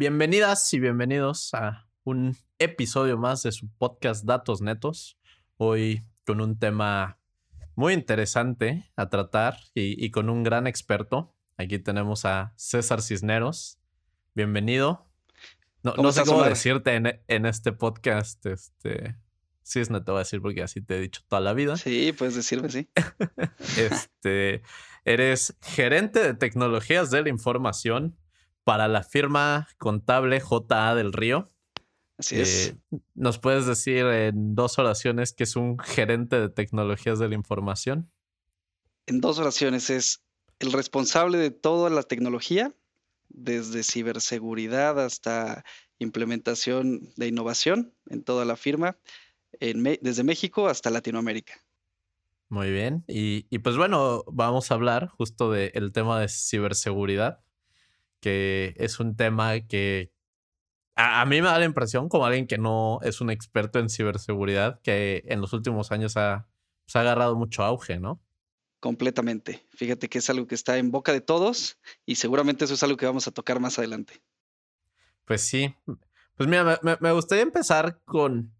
Bienvenidas y bienvenidos a un episodio más de su podcast Datos Netos. Hoy con un tema muy interesante a tratar y, con un gran experto. Aquí tenemos a César Cisneros. Bienvenido. No, sé cómo decirte en, este podcast, este, Cisne te voy a decir porque así te he dicho toda la vida. Sí, puedes decirme, sí. este, eres gerente de tecnologías de la información para la firma contable JA del Río. Así es. Eh, ¿Nos puedes decir en dos oraciones que es un gerente de tecnologías de la información? En dos oraciones es el responsable de toda la tecnología, desde ciberseguridad hasta implementación de innovación en toda la firma, desde México hasta Latinoamérica. Muy bien. Y, pues bueno, vamos a hablar justo del tema de ciberseguridad, que es un tema que a, mí me da la impresión, como alguien que no es un experto en ciberseguridad, que en los últimos años ha, pues, ha agarrado mucho auge, ¿no? Completamente. Fíjate que es algo que está en boca de todos y seguramente eso es algo que vamos a tocar más adelante. Pues sí. Pues mira, me, gustaría empezar con...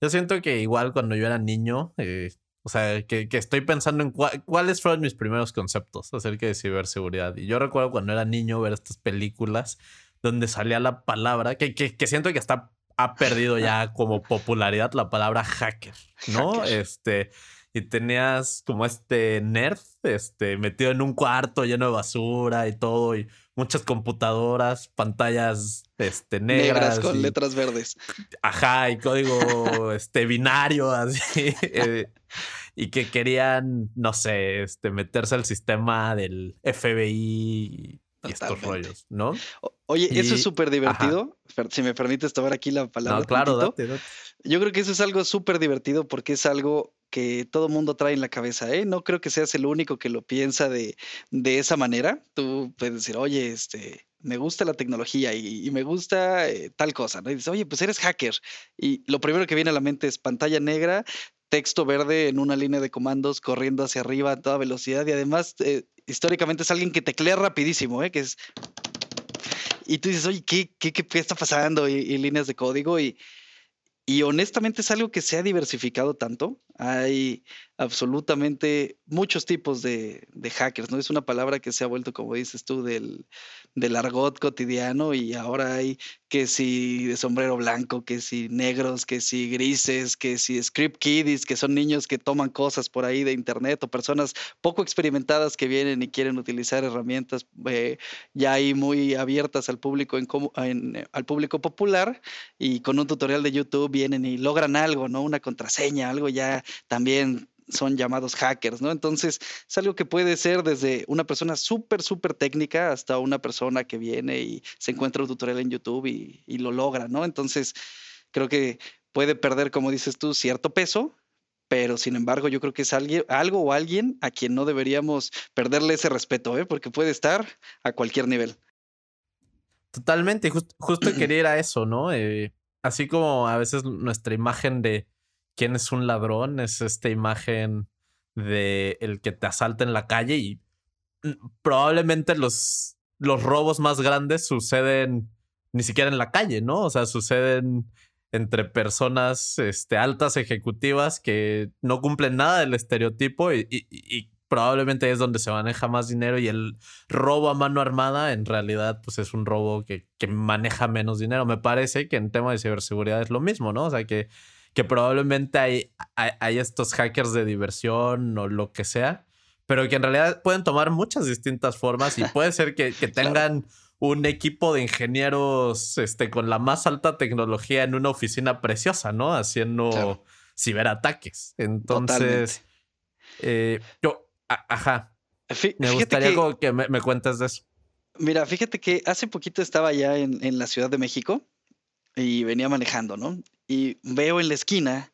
Yo siento que igual cuando yo era niño, eh, o sea, que, estoy pensando en cuáles fueron mis primeros conceptos acerca de ciberseguridad. Y yo recuerdo cuando era niño ver estas películas donde salía la palabra, que, que, siento que está, ha perdido ya como popularidad la palabra hacker, ¿no? Este, y tenías como este nerd, este, metido en un cuarto lleno de basura y todo, y muchas computadoras, pantallas, este, negras. con letras verdes. Ajá, y código, este, binario, así. Eh, y que querían, no sé, este, meterse al sistema del FBI y estos rollos, ¿no? Oye, eso es súper divertido. Si me permites tomar aquí la palabra. No, claro, date, date. Yo creo que eso es algo súper divertido porque es algo que todo mundo trae en la cabeza, ¿eh? No creo que seas el único que lo piensa de, de esa manera. Tú puedes decir, oye, este, me gusta la tecnología y, me gusta eh, tal cosa, ¿no? Y dices, oye, pues eres hacker. Y lo primero que viene a la mente es pantalla negra, texto verde en una línea de comandos corriendo hacia arriba a toda velocidad y además eh, históricamente es alguien que teclea rapidísimo, ¿eh? que es... Y tú dices, oye, ¿qué, qué, qué está pasando? Y, líneas de código y, y honestamente es algo que se ha diversificado tanto. Hay absolutamente muchos tipos de, hackers, ¿no? Es una palabra que se ha vuelto, como dices tú, del, del argot cotidiano y ahora hay que si de sombrero blanco, que si negros, que si grises, que si script kiddies, que son niños que toman cosas por ahí de internet o personas poco experimentadas que vienen y quieren utilizar herramientas eh, ya ahí muy abiertas al público, en, al público popular y con un tutorial de YouTube vienen y logran algo, ¿no? Una contraseña, algo ya también son llamados hackers, ¿no? Entonces, es algo que puede ser desde una persona súper, súper técnica hasta una persona que viene y se encuentra un tutorial en YouTube y, lo logra, ¿no? Entonces, creo que puede perder, como dices tú, cierto peso, pero sin embargo yo creo que es alguien, algo o alguien a quien no deberíamos perderle ese respeto, ¿eh? porque puede estar a cualquier nivel. Totalmente, justo quería ir a eso, ¿no? Eh, así como a veces nuestra imagen de quién es un ladrón, es esta imagen de el que te asalta en la calle y mm, probablemente los, los robos más grandes suceden ni siquiera en la calle, ¿no? O sea, suceden entre personas este, altas ejecutivas que no cumplen nada del estereotipo y, probablemente es donde se maneja más dinero y el robo a mano armada en realidad pues es un robo que, que maneja menos dinero. Me parece que en tema de ciberseguridad es lo mismo, ¿no? O sea, que que probablemente hay, hay, estos hackers de diversión o lo que sea, pero que en realidad pueden tomar muchas distintas formas y puede ser que, tengan un equipo de ingenieros este, con la más alta tecnología en una oficina preciosa, ¿no? Haciendo ciberataques. Entonces, eh, yo, ajá. me gustaría que, me, cuentes de eso. Mira, fíjate que hace poquito estaba ya en, en la Ciudad de México y venía manejando, ¿no? Y veo en la esquina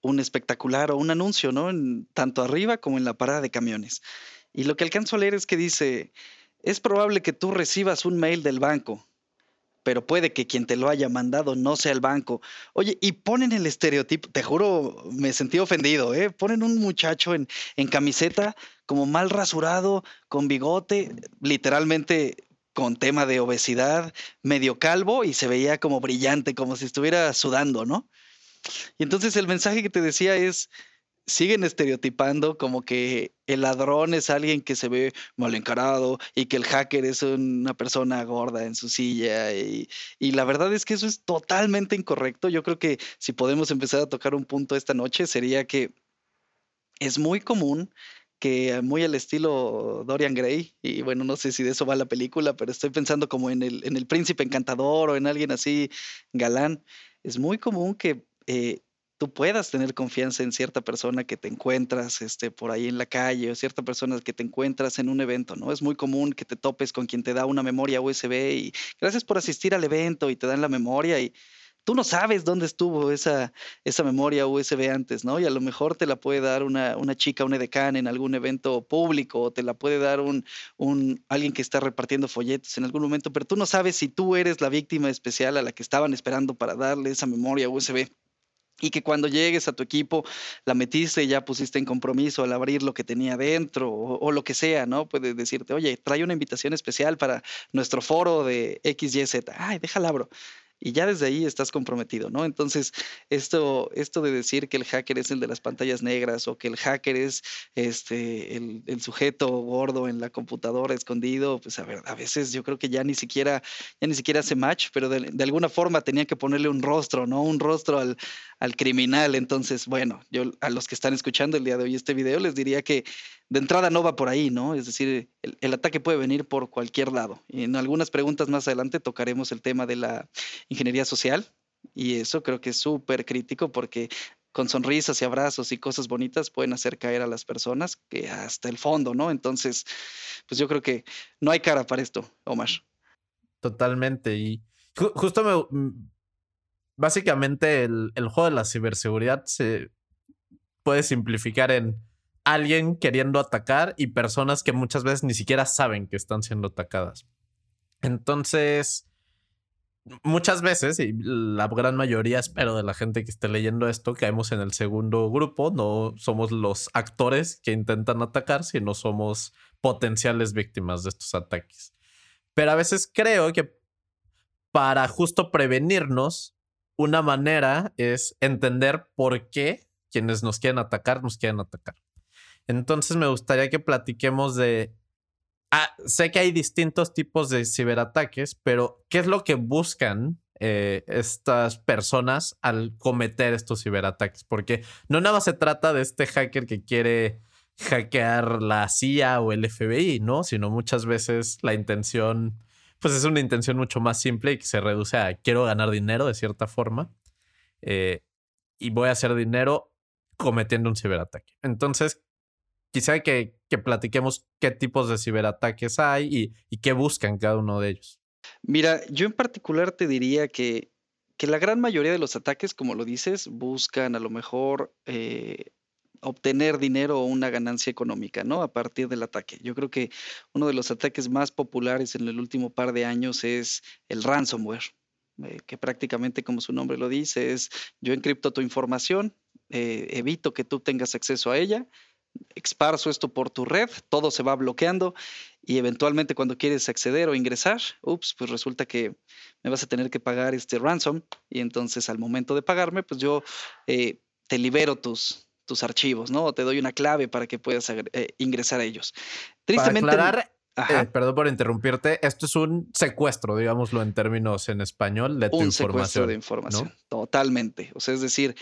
un espectacular o un anuncio, ¿no? tanto arriba como en la parada de camiones. Y lo que alcanzo a leer es que dice, es probable que tú recibas un mail del banco, pero puede que quien te lo haya mandado no sea el banco. Oye, y ponen el estereotipo, te juro, me sentí ofendido, ¿eh? Ponen un muchacho en, en camiseta como mal rasurado, con bigote, literalmente con tema de obesidad, medio calvo y se veía como brillante, como si estuviera sudando, ¿no? Y entonces el mensaje que te decía es, siguen estereotipando como que el ladrón es alguien que se ve mal encarado y que el hacker es una persona gorda en su silla. Y, y, la verdad es que eso es totalmente incorrecto. Yo creo que si podemos empezar a tocar un punto esta noche sería que es muy común que muy al estilo Dorian Gray, y bueno, no sé si de eso va la película, pero estoy pensando como en el, en el príncipe encantador o en alguien así galán, es muy común que eh, tú puedas tener confianza en cierta persona que te encuentras este, por ahí en la calle o cierta persona que te encuentras en un evento, ¿no? Es muy común que te topes con quien te da una memoria USB y gracias por asistir al evento y te dan la memoria y tú no sabes dónde estuvo esa, esa memoria USB antes, ¿no? Y a lo mejor te la puede dar una, una chica, un edecán en algún evento público, o te la puede dar un, un, alguien que está repartiendo folletos en algún momento, pero tú no sabes si tú eres la víctima especial a la que estaban esperando para darle esa memoria USB y que cuando llegues a tu equipo la metiste y ya pusiste en compromiso al abrir lo que tenía dentro o, lo que sea, ¿no? Puede decirte, oye, trae una invitación especial para nuestro foro de XYZ. Ay, déjala abro y ya desde ahí estás comprometido, ¿no? Entonces, esto, esto de decir que el hacker es el de las pantallas negras o que el hacker es este, el, el sujeto gordo en la computadora escondido, pues a ver, a veces yo creo que ya ni siquiera, ya ni siquiera hace match, pero de, alguna forma tenía que ponerle un rostro, ¿no? Un rostro al, al criminal. Entonces, bueno, yo a los que están escuchando el día de hoy este video les diría que de entrada no va por ahí, ¿no? Es decir, el, ataque puede venir por cualquier lado. En algunas preguntas más adelante tocaremos el tema de la ingeniería social y eso creo que es súper crítico porque con sonrisas y abrazos y cosas bonitas pueden hacer caer a las personas que hasta el fondo, ¿no? Entonces, pues yo creo que no hay cara para esto, Omar. Totalmente. Y justo me... Mm, básicamente el, el juego de la ciberseguridad se puede simplificar en alguien queriendo atacar y personas que muchas veces ni siquiera saben que están siendo atacadas. Entonces, muchas veces, y la gran mayoría, espero, de la gente que esté leyendo esto, caemos en el segundo grupo. No somos los actores que intentan atacar, sino somos potenciales víctimas de estos ataques. Pero a veces creo que para justo prevenirnos, una manera es entender por qué quienes nos quieren atacar nos quieren atacar. Entonces me gustaría que platiquemos de... Ah, sé que hay distintos tipos de ciberataques, pero ¿qué es lo que buscan eh, estas personas al cometer estos ciberataques? Porque no nada se trata de este hacker que quiere hackear la CIA o el FBI, ¿no? Sino muchas veces la intención, pues es una intención mucho más simple y que se reduce a quiero ganar dinero de cierta forma eh, y voy a hacer dinero cometiendo un ciberataque. Entonces, quisiera que, que platiquemos qué tipos de ciberataques hay y, y, qué buscan cada uno de ellos. Mira, yo en particular te diría que, que la gran mayoría de los ataques, como lo dices, buscan a lo mejor eh, obtener dinero o una ganancia económica, ¿no? A partir del ataque. Yo creo que uno de los ataques más populares en el último par de años es el ransomware. Eh, que prácticamente como su nombre lo dice es yo encripto tu información, eh, evito que tú tengas acceso a ella exparso esto por tu red, todo se va bloqueando y eventualmente cuando quieres acceder o ingresar, ups, pues resulta que me vas a tener que pagar este ransom y entonces al momento de pagarme, pues yo eh, te libero tus, tus archivos, ¿no? O te doy una clave para que puedas eh, ingresar a ellos. Tristemente. Para aclarar, eh, perdón por interrumpirte, esto es un secuestro, digámoslo en términos en español, de tu un información. secuestro de información, totalmente. O sea, es decir,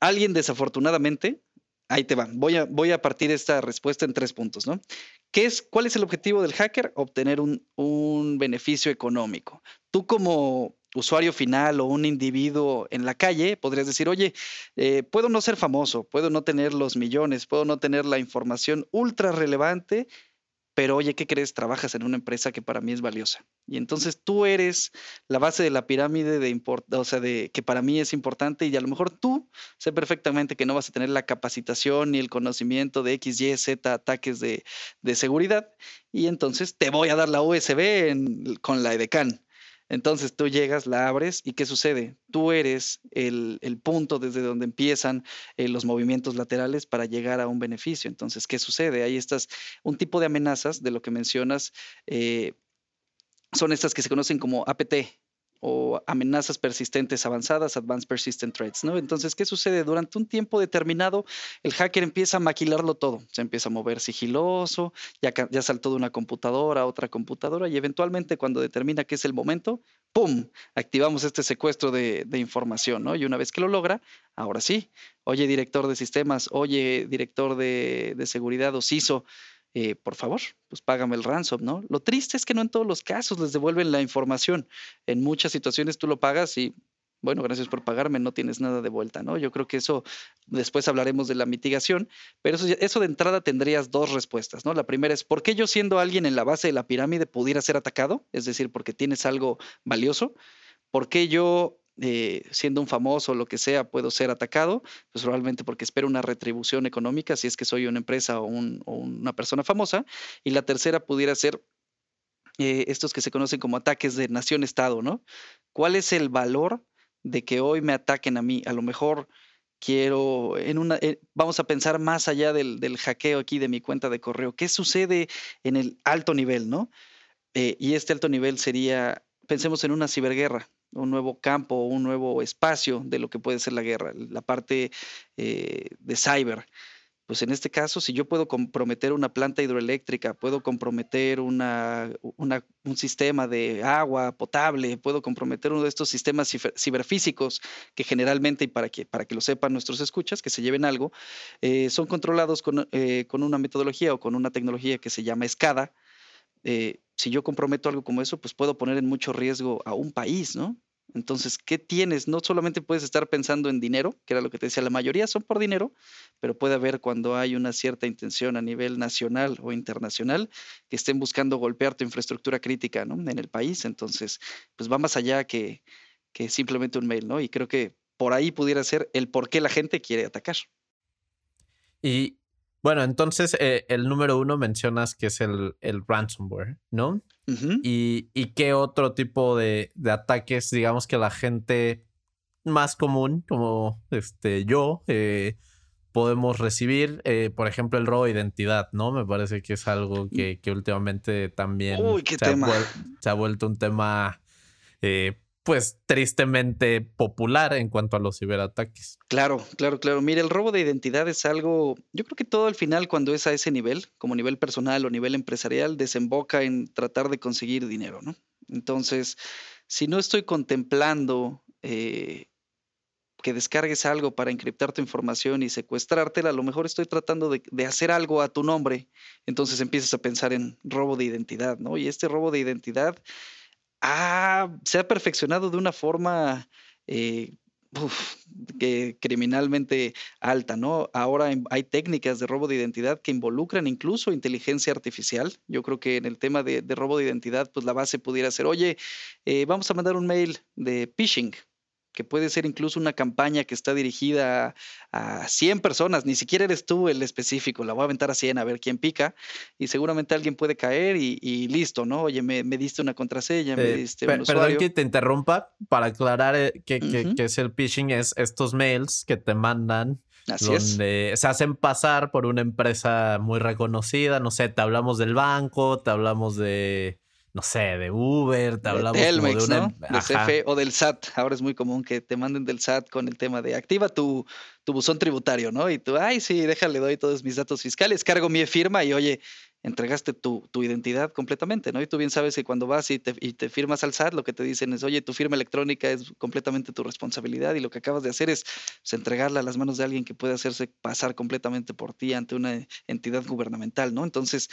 alguien desafortunadamente Ahí te va. Voy a, voy a partir esta respuesta en tres puntos, ¿no? ¿Qué es, ¿Cuál es el objetivo del hacker? Obtener un, un beneficio económico. Tú como usuario final o un individuo en la calle, podrías decir, oye, eh, puedo no ser famoso, puedo no tener los millones, puedo no tener la información ultra relevante, pero oye, ¿qué crees? Trabajas en una empresa que para mí es valiosa. Y entonces tú eres la base de la pirámide de o sea, de que para mí es importante y a lo mejor tú sé perfectamente que no vas a tener la capacitación ni el conocimiento de X, Y, Z ataques de, de seguridad y entonces te voy a dar la USB con la EDECAN. Entonces tú llegas, la abres y ¿qué sucede? Tú eres el, punto desde donde empiezan eh, los movimientos laterales para llegar a un beneficio. Entonces, ¿qué sucede? Ahí estás un tipo de amenazas de lo que mencionas. Eh, son estas que se conocen como APT, o amenazas persistentes avanzadas, Advanced Persistent Threats, ¿no? Entonces, ¿qué sucede? Durante un tiempo determinado, el hacker empieza a maquilarlo todo, se empieza a mover sigiloso, ya, ya saltó de una computadora a otra computadora y eventualmente cuando determina que es el momento, ¡pum!, activamos este secuestro de, de información. Y una vez que lo logra, ahora sí, oye, director de sistemas, oye, director de, de seguridad o CISO, eh, por favor, pues págame el ransom, ¿no? Lo triste es que no en todos los casos les devuelven la información. En muchas situaciones tú lo pagas y, bueno, gracias por pagarme, no tienes nada de vuelta, ¿no? Yo creo que eso, después hablaremos de la mitigación, pero eso, eso de entrada tendrías dos respuestas, ¿no? La primera es, ¿por qué yo siendo alguien en la base de la pirámide pudiera ser atacado? Es decir, porque tienes algo valioso. ¿Por qué yo eh, siendo un famoso o lo que sea, puedo ser atacado, pues probablemente porque espero una retribución económica, si es que soy una empresa o, una persona famosa. Y la tercera pudiera ser eh, estos que se conocen como ataques de nación-estado, ¿no? ¿Cuál es el valor de que hoy me ataquen a mí? A lo mejor quiero, en una, eh, vamos a pensar más allá del, del, hackeo aquí de mi cuenta de correo. ¿Qué sucede en el alto nivel, no? y este alto nivel sería, pensemos en una ciberguerra un nuevo campo, un nuevo espacio de lo que puede ser la guerra, la parte eh, de cyber. Pues en este caso, si yo puedo comprometer una planta hidroeléctrica, puedo comprometer una, un sistema de agua potable, puedo comprometer uno de estos sistemas ciberfísicos que generalmente, y para que, para que lo sepan nuestros escuchas, que se lleven algo, eh, son controlados con, eh, con, una metodología o con una tecnología que se llama SCADA, si yo comprometo algo como eso, pues puedo poner en mucho riesgo a un país, ¿no? Entonces, ¿qué tienes? No solamente puedes estar pensando en dinero, que era lo que te decía, la mayoría son por dinero, pero puede haber cuando hay una cierta intención a nivel nacional o internacional que estén buscando golpear tu infraestructura crítica ¿no? en el país. Entonces, pues va más allá que, que simplemente un mail, ¿no? Y creo que por ahí pudiera ser el por qué la gente quiere atacar. Y bueno, entonces eh, el número uno mencionas que es el, el ransomware, ¿no? y, y, qué otro tipo de, de, ataques, digamos que la gente más común, como este, yo, eh, podemos recibir, eh, por ejemplo, el robo de identidad, ¿no? Me parece que es algo mm. que, que últimamente también se, Ha se, Ha vuelto un tema pues tristemente popular en cuanto a los ciberataques. Claro, claro, claro. Mire, el robo de identidad es algo, yo creo que todo al final cuando es a ese nivel, como nivel personal o nivel empresarial, desemboca en tratar de conseguir dinero, ¿no? Entonces, si no estoy contemplando eh, que descargues algo para encriptar tu información y secuestrártela, a lo mejor estoy tratando de, de, hacer algo a tu nombre, entonces empiezas a pensar en robo de identidad, ¿no? Y este robo de identidad se ha perfeccionado de una forma eh, criminalmente alta, ¿no? Ahora hay técnicas de robo de identidad que involucran incluso inteligencia artificial. Yo creo que en el tema de, robo de identidad, pues la base pudiera ser, oye, eh, vamos a mandar un mail de phishing, que puede ser incluso una campaña que está dirigida a, 100 personas, ni siquiera eres tú el específico, la voy a aventar a 100 a ver quién pica y seguramente alguien puede caer y, listo, ¿no? Oye, me, diste una contraseña, me diste un Perdón que te interrumpa, para aclarar eh, qué que, es el phishing, es estos mails que te mandan donde se hacen pasar por una empresa muy reconocida, no sé, te hablamos del banco, te hablamos de no sé, de Uber, te hablamos de, Telmex, de, una... CFE o del SAT. Ahora es muy común que te manden del SAT con el tema de activa tu, tu buzón tributario, ¿no? Y tú, ay, sí, déjale, doy todos mis datos fiscales, cargo mi firma y oye, entregaste tu, tu, identidad completamente, ¿no? Y tú bien sabes que cuando vas y te, y te, firmas al SAT, lo que te dicen es, oye, tu firma electrónica es completamente tu responsabilidad y lo que acabas de hacer es pues, entregarla a las manos de alguien que puede hacerse pasar completamente por ti ante una entidad gubernamental, ¿no? Entonces,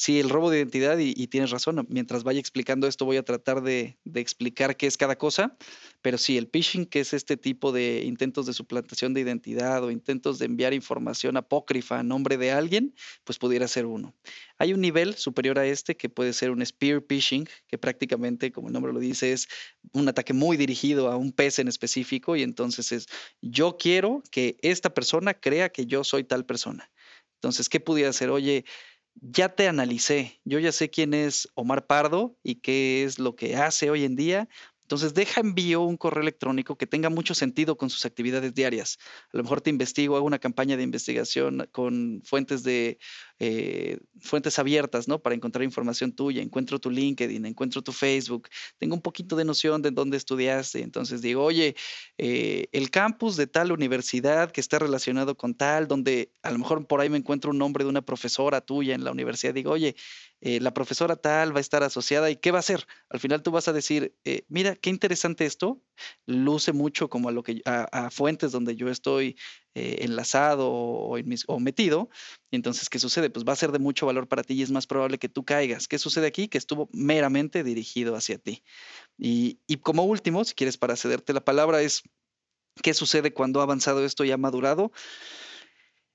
Sí, el robo de identidad, y, tienes razón, mientras vaya explicando esto voy a tratar de, explicar qué es cada cosa, pero sí, el phishing, que es este tipo de intentos de suplantación de identidad o intentos de enviar información apócrifa a nombre de alguien, pues pudiera ser uno. Hay un nivel superior a este que puede ser un spear phishing, que prácticamente, como el nombre lo dice, es un ataque muy dirigido a un pez en específico y entonces es, yo quiero que esta persona crea que yo soy tal persona. Entonces, ¿qué pudiera ser? Oye, ya te analicé, yo ya sé quién es Omar Pardo y qué es lo que hace hoy en día. Entonces, deja envío un correo electrónico que tenga mucho sentido con sus actividades diarias. A lo mejor te investigo, hago una campaña de investigación con fuentes de eh, fuentes abiertas, ¿no? Para encontrar información tuya. Encuentro tu LinkedIn, encuentro tu Facebook. Tengo un poquito de noción de dónde estudiaste. Entonces digo, oye, eh, el campus de tal universidad que está relacionado con tal, donde a lo mejor por ahí me encuentro un nombre de una profesora tuya en la universidad. Digo, oye, eh, la profesora tal va a estar asociada y ¿qué va a hacer? Al final tú vas a decir, eh, mira, qué interesante esto, luce mucho como a, lo que, a, fuentes donde yo estoy eh, enlazado o, o, metido, entonces, ¿qué sucede? Pues va a ser de mucho valor para ti y es más probable que tú caigas. ¿Qué sucede aquí? Que estuvo meramente dirigido hacia ti. Y, y como último, si quieres para cederte la palabra, es, ¿qué sucede cuando ha avanzado esto y ha madurado?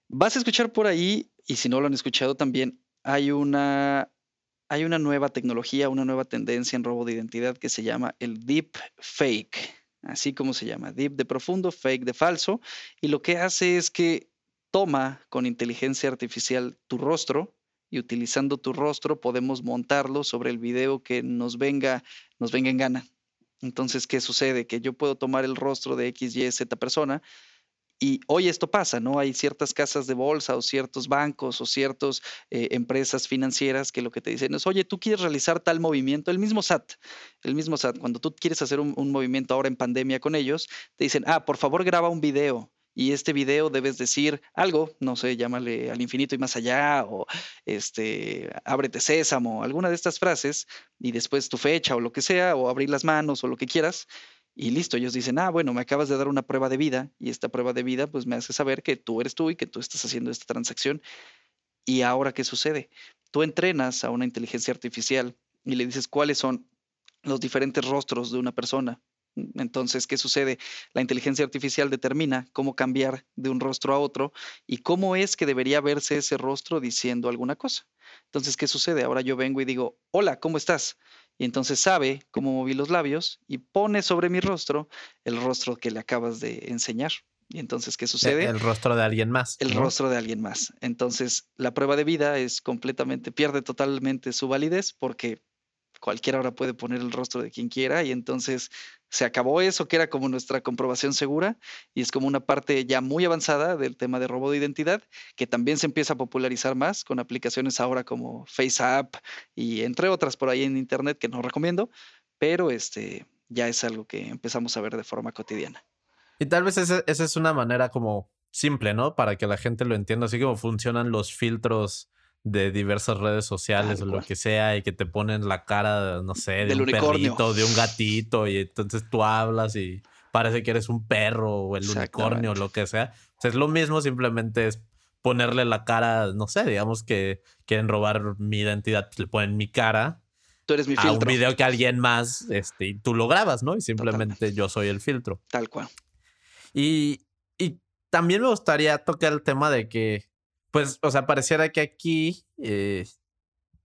Vas a escuchar por ahí, y si no lo han escuchado también, hay una hay una nueva tecnología, una nueva tendencia en robo de identidad que se llama el deep fake, así como se llama, deep de profundo, fake de falso, y lo que hace es que toma con inteligencia artificial tu rostro y utilizando tu rostro podemos montarlo sobre el video que nos venga, nos venga en gana. Entonces, ¿qué sucede? Que yo puedo tomar el rostro de X, Y, Z persona, y hoy esto pasa, ¿no? Hay ciertas casas de bolsa o ciertos bancos o ciertas eh, empresas financieras que lo que te dicen es, oye, tú quieres realizar tal movimiento, el mismo SAT, el mismo SAT, cuando tú quieres hacer un, movimiento ahora en pandemia con ellos, te dicen, ah, por favor graba un video y este video debes decir algo, no sé, llámale al infinito y más allá, o este, ábrete sésamo, alguna de estas frases, y después tu fecha o lo que sea, o abrir las manos o lo que quieras, y listo, ellos dicen, ah, bueno, me acabas de dar una prueba de vida y esta prueba de vida pues me hace saber que tú eres tú y que tú estás haciendo esta transacción. Y ahora, ¿qué sucede? Tú entrenas a una inteligencia artificial y le dices cuáles son los diferentes rostros de una persona. Entonces, ¿qué sucede? La inteligencia artificial determina cómo cambiar de un rostro a otro y cómo es que debería verse ese rostro diciendo alguna cosa. Entonces, ¿qué sucede? Ahora yo vengo y digo, hola, ¿cómo estás? Y entonces sabe cómo moví los labios y pone sobre mi rostro el rostro que le acabas de enseñar. Y entonces, ¿qué e, sucede? El rostro de alguien más. El rostro de alguien más. Entonces, la prueba de vida es completamente, pierde totalmente su validez porque cualquiera ahora puede poner el rostro de quien quiera y entonces se acabó eso que era como nuestra comprobación segura y es como una parte ya muy avanzada del tema de robo de identidad que también se empieza a popularizar más con aplicaciones ahora como FaceApp y entre otras por ahí en internet que no recomiendo, pero este ya es algo que empezamos a ver de forma cotidiana. Y tal vez esa, esa es una manera como simple, ¿no? Para que la gente lo entienda, así como funcionan los filtros de diversas redes sociales o lo que sea y que te ponen la cara, no sé, de un perrito, de un gatito y entonces tú hablas y parece que eres un perro o el unicornio o lo que sea. O sea, es lo mismo, simplemente es ponerle la cara, no sé, digamos que quieren robar mi identidad, le ponen mi cara. Tú eres mi filtro. A un video que alguien más, este, y tú lo grabas, ¿no? Y simplemente yo soy el filtro. Tal cual. Y, y también me gustaría tocar el tema de que pues, o sea, pareciera que aquí eh,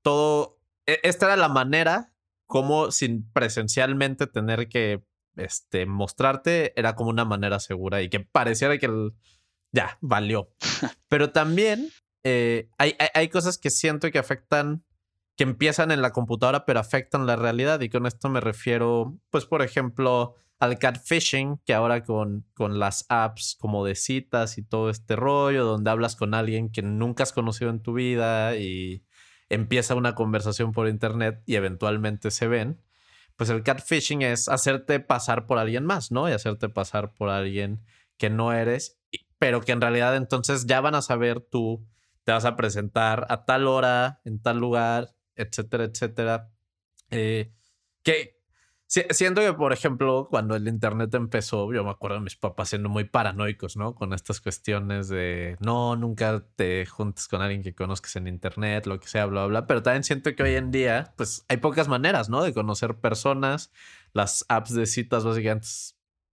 todo, e, esta era la manera como sin presencialmente tener que este, mostrarte, era como una manera segura y que pareciera que ya valió. Pero también eh, hay, hay, hay cosas que siento que afectan, que empiezan en la computadora, pero afectan la realidad. Y con esto me refiero, pues, por ejemplo, al catfishing, que ahora con, con las apps como de citas y todo este rollo, donde hablas con alguien que nunca has conocido en tu vida y empieza una conversación por internet y eventualmente se ven, pues el catfishing es hacerte pasar por alguien más, ¿no? Y hacerte pasar por alguien que no eres, pero que en realidad entonces ya van a saber tú, te vas a presentar a tal hora, en tal lugar, etcétera, etcétera. Eh, que, siento que, por ejemplo, cuando el Internet empezó, yo me acuerdo de mis papás siendo muy paranoicos, ¿no? Con estas cuestiones de, no, nunca te juntes con alguien que conozcas en Internet, lo que sea, bla, bla. Pero también siento que hoy en día, pues hay pocas maneras, ¿no? De conocer personas. Las apps de citas, básicamente,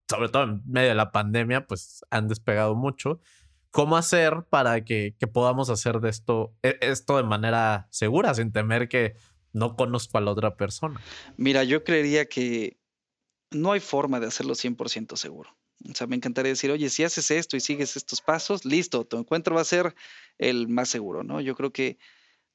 sobre todo en medio de la pandemia, pues han despegado mucho. ¿Cómo hacer para que, que podamos hacer de esto, e, esto de manera segura, sin temer que no conozco a la otra persona. Mira, yo creería que no hay forma de hacerlo 100% seguro. O sea, me encantaría decir, oye, si haces esto y sigues estos pasos, listo, tu encuentro va a ser el más seguro, ¿no? Yo creo que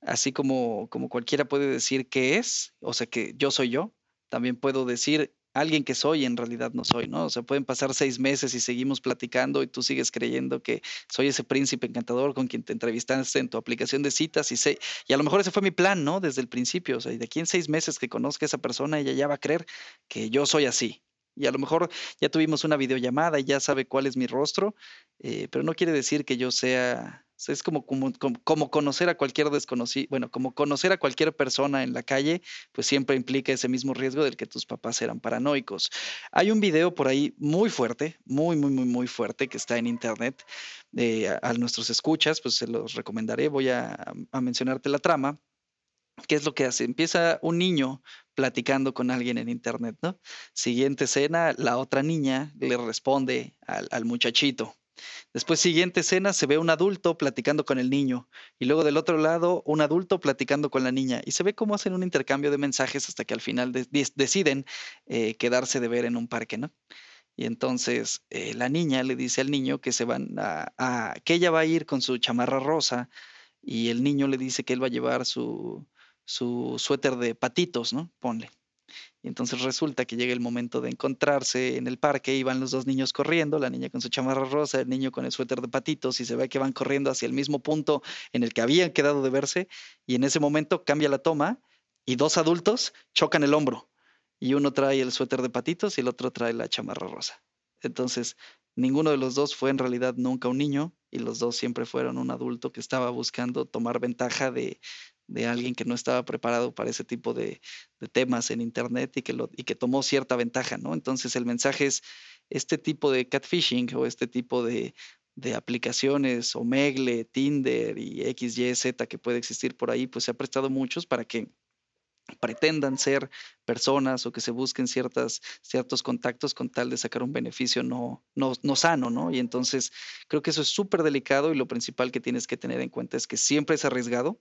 así como, como cualquiera puede decir qué es, o sea, que yo soy yo, también puedo decir alguien que soy en realidad no soy, ¿no? O sea, pueden pasar seis meses y seguimos platicando y tú sigues creyendo que soy ese príncipe encantador con quien te entrevistaste en tu aplicación de citas y sé, y a lo mejor ese fue mi plan, ¿no? Desde el principio, o sea, y de aquí en seis meses que conozca a esa persona, ella ya va a creer que yo soy así. Y a lo mejor ya tuvimos una videollamada y ya sabe cuál es mi rostro, eh, pero no quiere decir que yo sea es como, como, como, conocer a cualquier desconocido, bueno, como conocer a cualquier persona en la calle, pues siempre implica ese mismo riesgo del que tus papás eran paranoicos. Hay un video por ahí muy fuerte, muy, muy, muy, muy fuerte que está en internet. Eh, a, nuestros escuchas, pues se los recomendaré. Voy a, a mencionarte la trama. ¿Qué es lo que hace? Empieza un niño platicando con alguien en internet, ¿no? Siguiente escena, la otra niña le responde al, al muchachito, Después, siguiente escena, se ve un adulto platicando con el niño y luego del otro lado un adulto platicando con la niña y se ve cómo hacen un intercambio de mensajes hasta que al final deciden eh, quedarse de ver en un parque, ¿no? Y entonces eh, la niña le dice al niño que se van a, que ella va a ir con su chamarra rosa y el niño le dice que él va a llevar su, su suéter de patitos, ¿no? Ponle. Y entonces resulta que llega el momento de encontrarse en el parque y van los dos niños corriendo, la niña con su chamarra rosa, el niño con el suéter de patitos y se ve que van corriendo hacia el mismo punto en el que habían quedado de verse y en ese momento cambia la toma y dos adultos chocan el hombro y uno trae el suéter de patitos y el otro trae la chamarra rosa. Entonces, ninguno de los dos fue en realidad nunca un niño y los dos siempre fueron un adulto que estaba buscando tomar ventaja de, de alguien que no estaba preparado para ese tipo de, temas en Internet y que, y que tomó cierta ventaja, ¿no? Entonces el mensaje es, este tipo de catfishing o este tipo de, de aplicaciones, Omegle, Tinder y XYZ que puede existir por ahí, pues se ha prestado muchos para que pretendan ser personas o que se busquen ciertas, ciertos contactos con tal de sacar un beneficio no, no, no sano, ¿no? Y entonces creo que eso es súper delicado y lo principal que tienes que tener en cuenta es que siempre es arriesgado,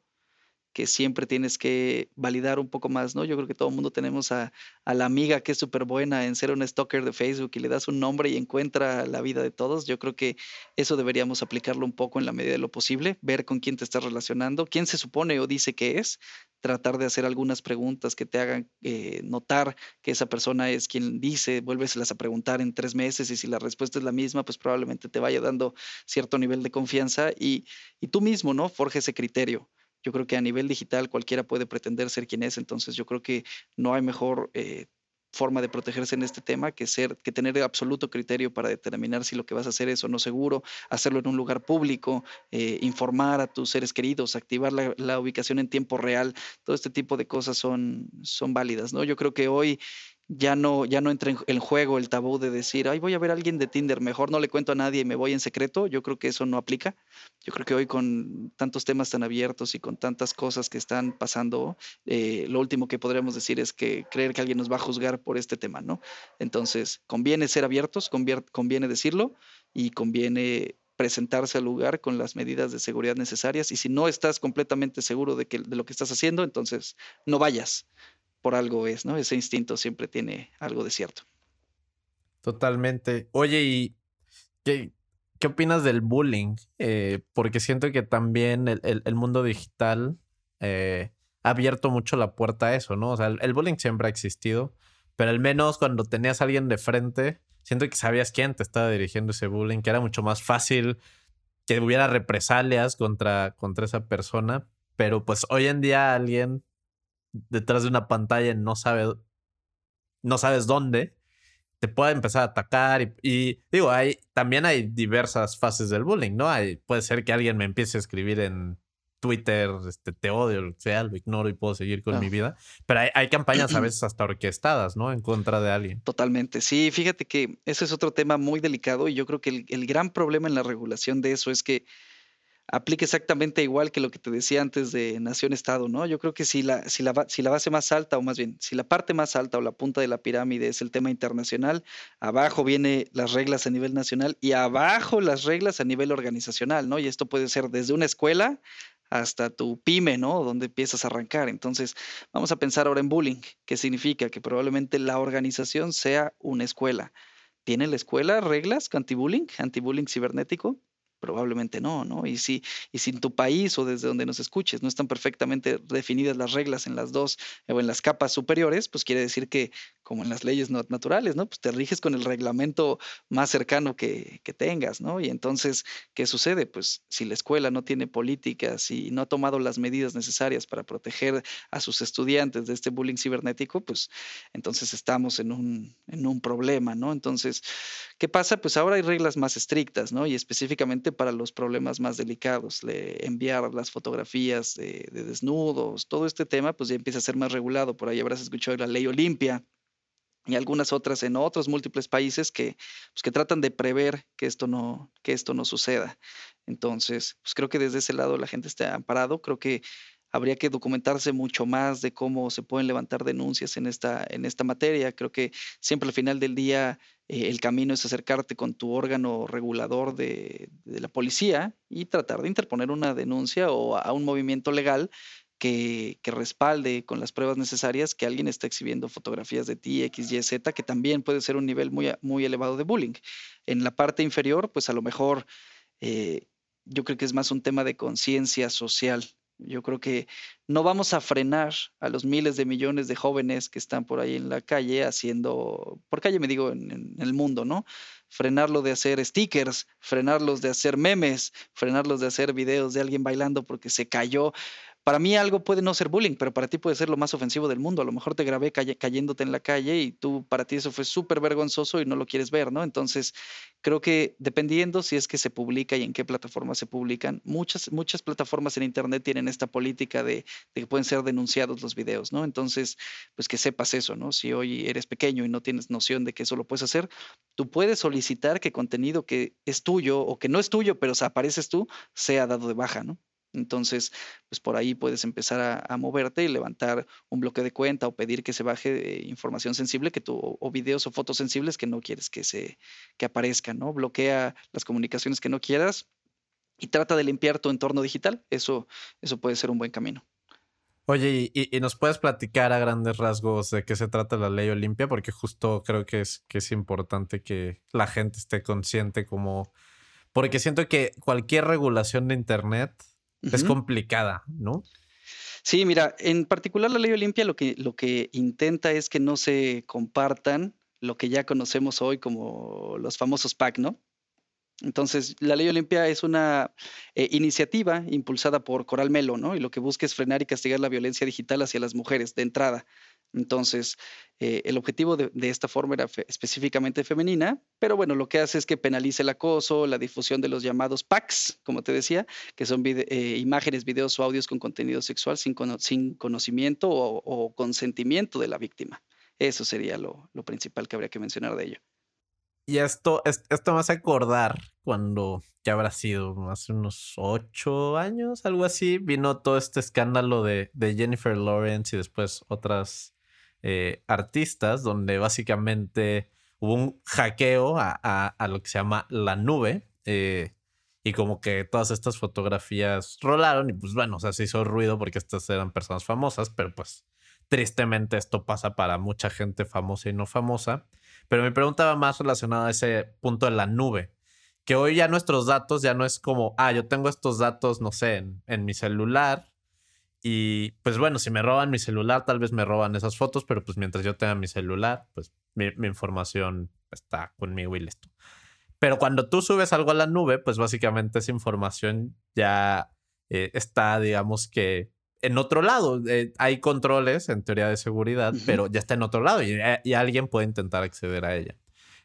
que siempre tienes que validar un poco más, ¿no? Yo creo que todo el mundo tenemos a, la amiga que es súper buena en ser un stalker de Facebook y le das un nombre y encuentra la vida de todos. Yo creo que eso deberíamos aplicarlo un poco en la medida de lo posible, ver con quién te estás relacionando, quién se supone o dice que es, tratar de hacer algunas preguntas que te hagan eh, notar que esa persona es quien dice, vuélveselas a preguntar en tres meses y si la respuesta es la misma, pues probablemente te vaya dando cierto nivel de confianza y, y tú mismo, ¿no? Forja ese criterio yo creo que a nivel digital cualquiera puede pretender ser quien es, entonces yo creo que no hay mejor eh, forma de protegerse en este tema que ser que tener absoluto criterio para determinar si lo que vas a hacer es o no seguro, hacerlo en un lugar público, eh, informar a tus seres queridos, activar la, la, ubicación en tiempo real, todo este tipo de cosas son, son válidas, ¿no? Yo creo que hoy ya no, ya no entra en juego el tabú de decir, ay, voy a ver a alguien de Tinder, mejor no le cuento a nadie y me voy en secreto. Yo creo que eso no aplica. Yo creo que hoy con tantos temas tan abiertos y con tantas cosas que están pasando, eh, lo último que podríamos decir es que creer que alguien nos va a juzgar por este tema, ¿no? Entonces, conviene ser abiertos, conviene decirlo y conviene presentarse al lugar con las medidas de seguridad necesarias y si no estás completamente seguro de, que, de lo que estás haciendo, entonces no vayas por algo es, ¿no? Ese instinto siempre tiene algo de cierto. Totalmente. Oye, ¿y qué, qué opinas del bullying? Eh, porque siento que también el, mundo digital eh, ha abierto mucho la puerta a eso, ¿no? O sea, el, bullying siempre ha existido, pero al menos cuando tenías a alguien de frente, siento que sabías quién te estaba dirigiendo ese bullying, que era mucho más fácil que hubiera represalias contra, contra esa persona, pero pues hoy en día alguien detrás de una pantalla no sabe, no sabes dónde, te puede empezar a atacar. Y, digo, hay, también hay diversas fases del bullying, ¿no? Hay, puede ser que alguien me empiece a escribir en Twitter, este, te odio, lo sea, lo ignoro y puedo seguir con mi vida. Pero hay, campañas a veces hasta orquestadas, ¿no? En contra de alguien. Totalmente. Sí, fíjate que ese es otro tema muy delicado y yo creo que el gran problema en la regulación de eso es que aplica exactamente igual que lo que te decía antes de nación-estado, ¿no? Yo creo que si la, si, la, base más alta, o más bien, si la parte más alta o la punta de la pirámide es el tema internacional, abajo viene las reglas a nivel nacional y abajo las reglas a nivel organizacional, ¿no? Y esto puede ser desde una escuela hasta tu pyme, ¿no? Donde empiezas a arrancar. Entonces, vamos a pensar ahora en bullying, que significa que probablemente la organización sea una escuela. ¿Tiene la escuela reglas anti-bullying, anti-bullying cibernético? Probablemente no, ¿no? Y si, y si en tu país o desde donde nos escuches no están perfectamente definidas las reglas en las dos o en las capas superiores, pues quiere decir que como en las leyes naturales, ¿no? Pues te riges con el reglamento más cercano que, que, tengas, ¿no? Y entonces, ¿qué sucede? Pues si la escuela no tiene políticas y no ha tomado las medidas necesarias para proteger a sus estudiantes de este bullying cibernético, pues entonces estamos en un, en un problema, ¿no? Entonces, ¿qué pasa? Pues ahora hay reglas más estrictas, ¿no? Y específicamente para los problemas más delicados, le, enviar las fotografías de, de desnudos, todo este tema, pues ya empieza a ser más regulado. Por ahí habrás escuchado la ley Olimpia y algunas otras en otros múltiples países que, pues, que tratan de prever que esto, no, que esto no suceda. Entonces, pues creo que desde ese lado la gente está amparado. Creo que habría que documentarse mucho más de cómo se pueden levantar denuncias en esta, en esta materia. Creo que siempre al final del día eh, el camino es acercarte con tu órgano regulador de, la policía y tratar de interponer una denuncia o a un movimiento legal que, respalde con las pruebas necesarias que alguien está exhibiendo fotografías de ti, X, Y, Z, que también puede ser un nivel muy, muy elevado de bullying. En la parte inferior, pues a lo mejor eh, yo creo que es más un tema de conciencia social. Yo creo que no vamos a frenar a los miles de millones de jóvenes que están por ahí en la calle haciendo, por calle me digo en, el mundo, ¿no? Frenarlo de hacer stickers, frenarlos de hacer memes, frenarlos de hacer videos de alguien bailando porque se cayó. Para mí algo puede no ser bullying, pero para ti puede ser lo más ofensivo del mundo. A lo mejor te grabé cayéndote en la calle y tú, para ti eso fue súper vergonzoso y no lo quieres ver, ¿no? Entonces, creo que dependiendo si es que se publica y en qué plataforma se publican, muchas, muchas plataformas en Internet tienen esta política de, de, que pueden ser denunciados los videos, ¿no? Entonces, pues que sepas eso, ¿no? Si hoy eres pequeño y no tienes noción de que eso lo puedes hacer, tú puedes solicitar que contenido que es tuyo o que no es tuyo, pero apareces tú, sea dado de baja, ¿no? Entonces, pues por ahí puedes empezar a, moverte y levantar un bloque de cuenta o pedir que se baje eh, información sensible que tú, o, videos o fotos sensibles que no quieres que se que aparezcan, ¿no? Bloquea las comunicaciones que no quieras y trata de limpiar tu entorno digital. Eso, eso puede ser un buen camino. Oye, y, nos puedes platicar a grandes rasgos de qué se trata la ley Olimpia, porque justo creo que es, que es importante que la gente esté consciente como... Porque siento que cualquier regulación de Internet es complicada, ¿no? Sí, mira, en particular la ley Olimpia lo que, lo que intenta es que no se compartan lo que ya conocemos hoy como los famosos PAC, ¿no? Entonces, la ley Olimpia es una eh, iniciativa impulsada por Coral Melo, ¿no? Y lo que busca es frenar y castigar la violencia digital hacia las mujeres de entrada. Entonces, eh, el objetivo de, esta forma era específicamente femenina, pero bueno, lo que hace es que penalice el acoso, la difusión de los llamados packs, como te decía, que son eh, imágenes, videos o audios con contenido sexual sin, sin conocimiento o, consentimiento de la víctima. Eso sería lo, principal que habría que mencionar de ello. Y esto, esto me hace acordar cuando ya habrá sido hace unos ocho años, algo así, vino todo este escándalo de, de Jennifer Lawrence y después otras eh, artistas, donde básicamente hubo un hackeo a, lo que se llama la nube. Eh, y como que todas estas fotografías rolaron y pues bueno, o sea, se hizo ruido porque estas eran personas famosas, pero pues tristemente esto pasa para mucha gente famosa y no famosa. Pero me preguntaba más relacionado a ese punto de la nube, que hoy ya nuestros datos ya no es como, ah, yo tengo estos datos, no sé, en mi celular y pues bueno, si me roban mi celular, tal vez me roban esas fotos, pero pues mientras yo tenga mi celular, pues mi, información está conmigo y listo. Pero cuando tú subes algo a la nube, pues básicamente esa información ya eh, está, digamos que en otro lado. Eh, hay controles en teoría de seguridad, pero ya está en otro lado y, eh, y, alguien puede intentar acceder a ella.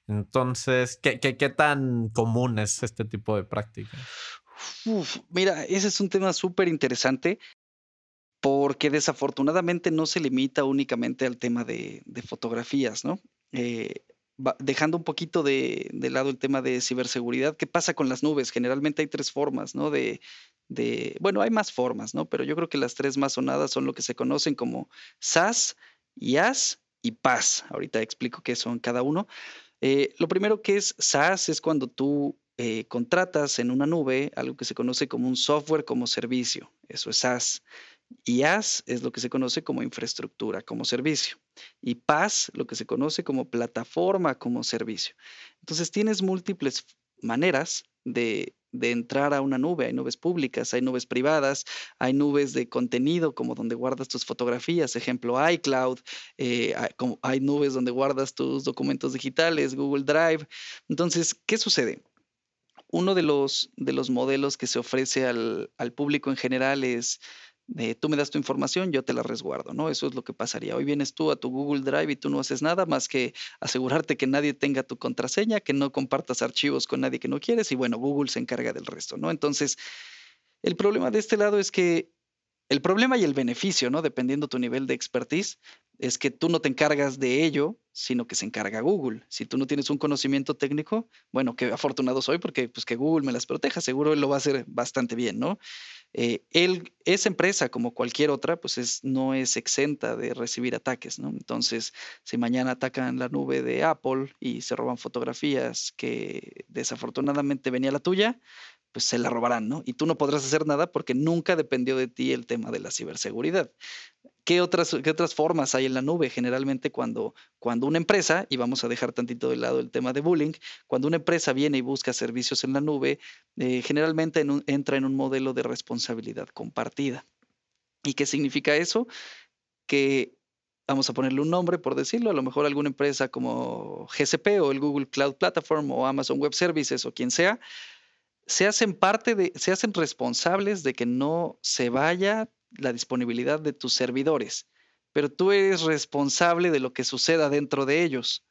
Entonces, ¿qué, qué, qué tan común es este tipo de práctica? Uf, mira, ese es un tema súper interesante porque desafortunadamente no se limita únicamente al tema de, fotografías, ¿no? Eh, dejando un poquito de, lado el tema de ciberseguridad, ¿qué pasa con las nubes? Generalmente hay tres formas, ¿no? De, bueno, hay más formas, ¿no? Pero yo creo que las tres más sonadas son lo que se conocen como SAS, IaaS y PaaS. Ahorita explico qué son cada uno. Eh, lo primero que es SaaS es cuando tú eh, contratas en una nube algo que se conoce como un software como servicio. Eso es SaaS. IaaS es lo que se conoce como infraestructura como servicio y PaaS lo que se conoce como plataforma como servicio. Entonces tienes múltiples maneras de, de entrar a una nube. Hay nubes públicas, hay nubes privadas, hay nubes de contenido como donde guardas tus fotografías, ejemplo iCloud, eh, hay, nubes donde guardas tus documentos digitales, Google Drive. Entonces, ¿qué sucede? Uno de los, de los modelos que se ofrece al, al público en general es tú me das tu información, yo te la resguardo, ¿no? Eso es lo que pasaría. Hoy vienes tú a tu Google Drive y tú no haces nada más que asegurarte que nadie tenga tu contraseña, que no compartas archivos con nadie que no quieres y bueno, Google se encarga del resto, ¿no? Entonces, el problema de este lado es que el problema y el beneficio, ¿no? Dependiendo tu nivel de expertise, es que tú no te encargas de ello, sino que se encarga Google. Si tú no tienes un conocimiento técnico, bueno, que afortunado soy porque pues que Google me las proteja, seguro lo va a hacer bastante bien, ¿no? Eh, esa empresa, como cualquier otra, pues es, no es exenta de recibir ataques, ¿no? Entonces, si mañana atacan la nube de Apple y se roban fotografías que desafortunadamente venía la tuya, pues se la robarán, ¿no? Y tú no podrás hacer nada porque nunca dependió de ti el tema de la ciberseguridad. ¿Qué otras, otras formas hay en la nube? Generalmente cuando, cuando una empresa, y vamos a dejar tantito de lado el tema de bullying, cuando una empresa viene y busca servicios en la nube, eh, generalmente entra en un modelo de responsabilidad compartida. ¿Y qué significa eso? Que vamos a ponerle un nombre por decirlo, a lo mejor alguna empresa como GCP o el Google Cloud Platform o Amazon Web Services o quien sea, se hacen parte de, se hacen responsables de que no se vaya la disponibilidad de tus servidores, pero tú eres responsable de lo que suceda dentro de ellos.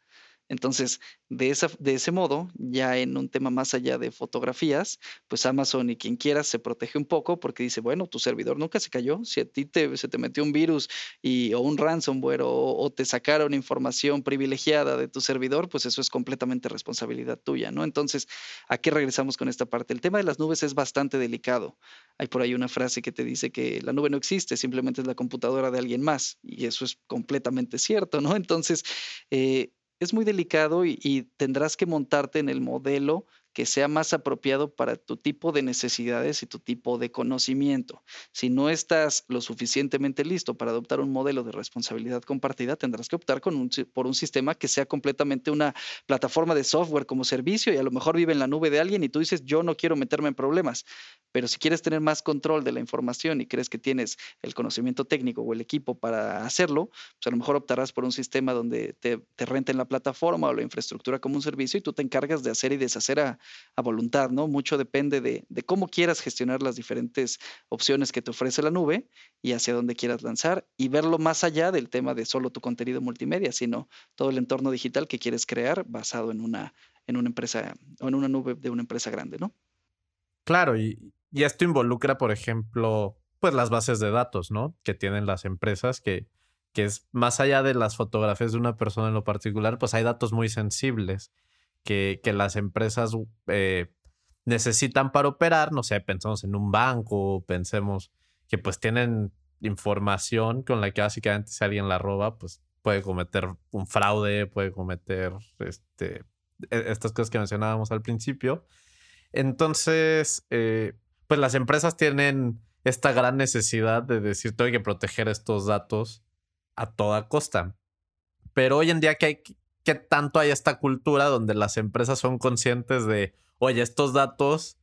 Entonces, de, esa, de ese modo, ya en un tema más allá de fotografías, pues Amazon y quien quiera se protege un poco porque dice, bueno, tu servidor nunca se cayó. Si a ti te, se te metió un virus y, o un ransomware o, te sacaron información privilegiada de tu servidor, pues eso es completamente responsabilidad tuya, ¿no? Entonces, aquí regresamos con esta parte. El tema de las nubes es bastante delicado. Hay por ahí una frase que te dice que la nube no existe, simplemente es la computadora de alguien más. Y eso es completamente cierto, ¿no? Entonces, eh, es muy delicado y, tendrás que montarte en el modelo que sea más apropiado para tu tipo de necesidades y tu tipo de conocimiento. Si no estás lo suficientemente listo para adoptar un modelo de responsabilidad compartida, tendrás que optar por un sistema que sea completamente una plataforma de software como servicio y a lo mejor vive en la nube de alguien y tú dices, yo no quiero meterme en problemas. Pero si quieres tener más control de la información y crees que tienes el conocimiento técnico o el equipo para hacerlo, pues a lo mejor optarás por un sistema donde te, renten la plataforma o la infraestructura como un servicio y tú te encargas de hacer y deshacer a, voluntad, ¿no? Mucho depende de, de, cómo quieras gestionar las diferentes opciones que te ofrece la nube y hacia dónde quieras lanzar y verlo más allá del tema de solo tu contenido multimedia, sino todo el entorno digital que quieres crear basado en una, en una empresa o en una nube de una empresa grande, ¿no? Claro, y, y esto involucra, por ejemplo, pues las bases de datos, ¿no? Que tienen las empresas, que, que es más allá de las fotografías de una persona en lo particular, pues hay datos muy sensibles que, que las empresas eh, necesitan para operar. No sé, pensemos en un banco, pensemos que pues tienen información con la que básicamente si alguien la roba, pues puede cometer un fraude, puede cometer este, e, estas cosas que mencionábamos al principio. Entonces, eh, pues las empresas tienen esta gran necesidad de decir, tengo que proteger estos datos a toda costa. Pero hoy en día, ¿qué, hay, qué tanto hay esta cultura donde las empresas son conscientes de, oye, estos datos,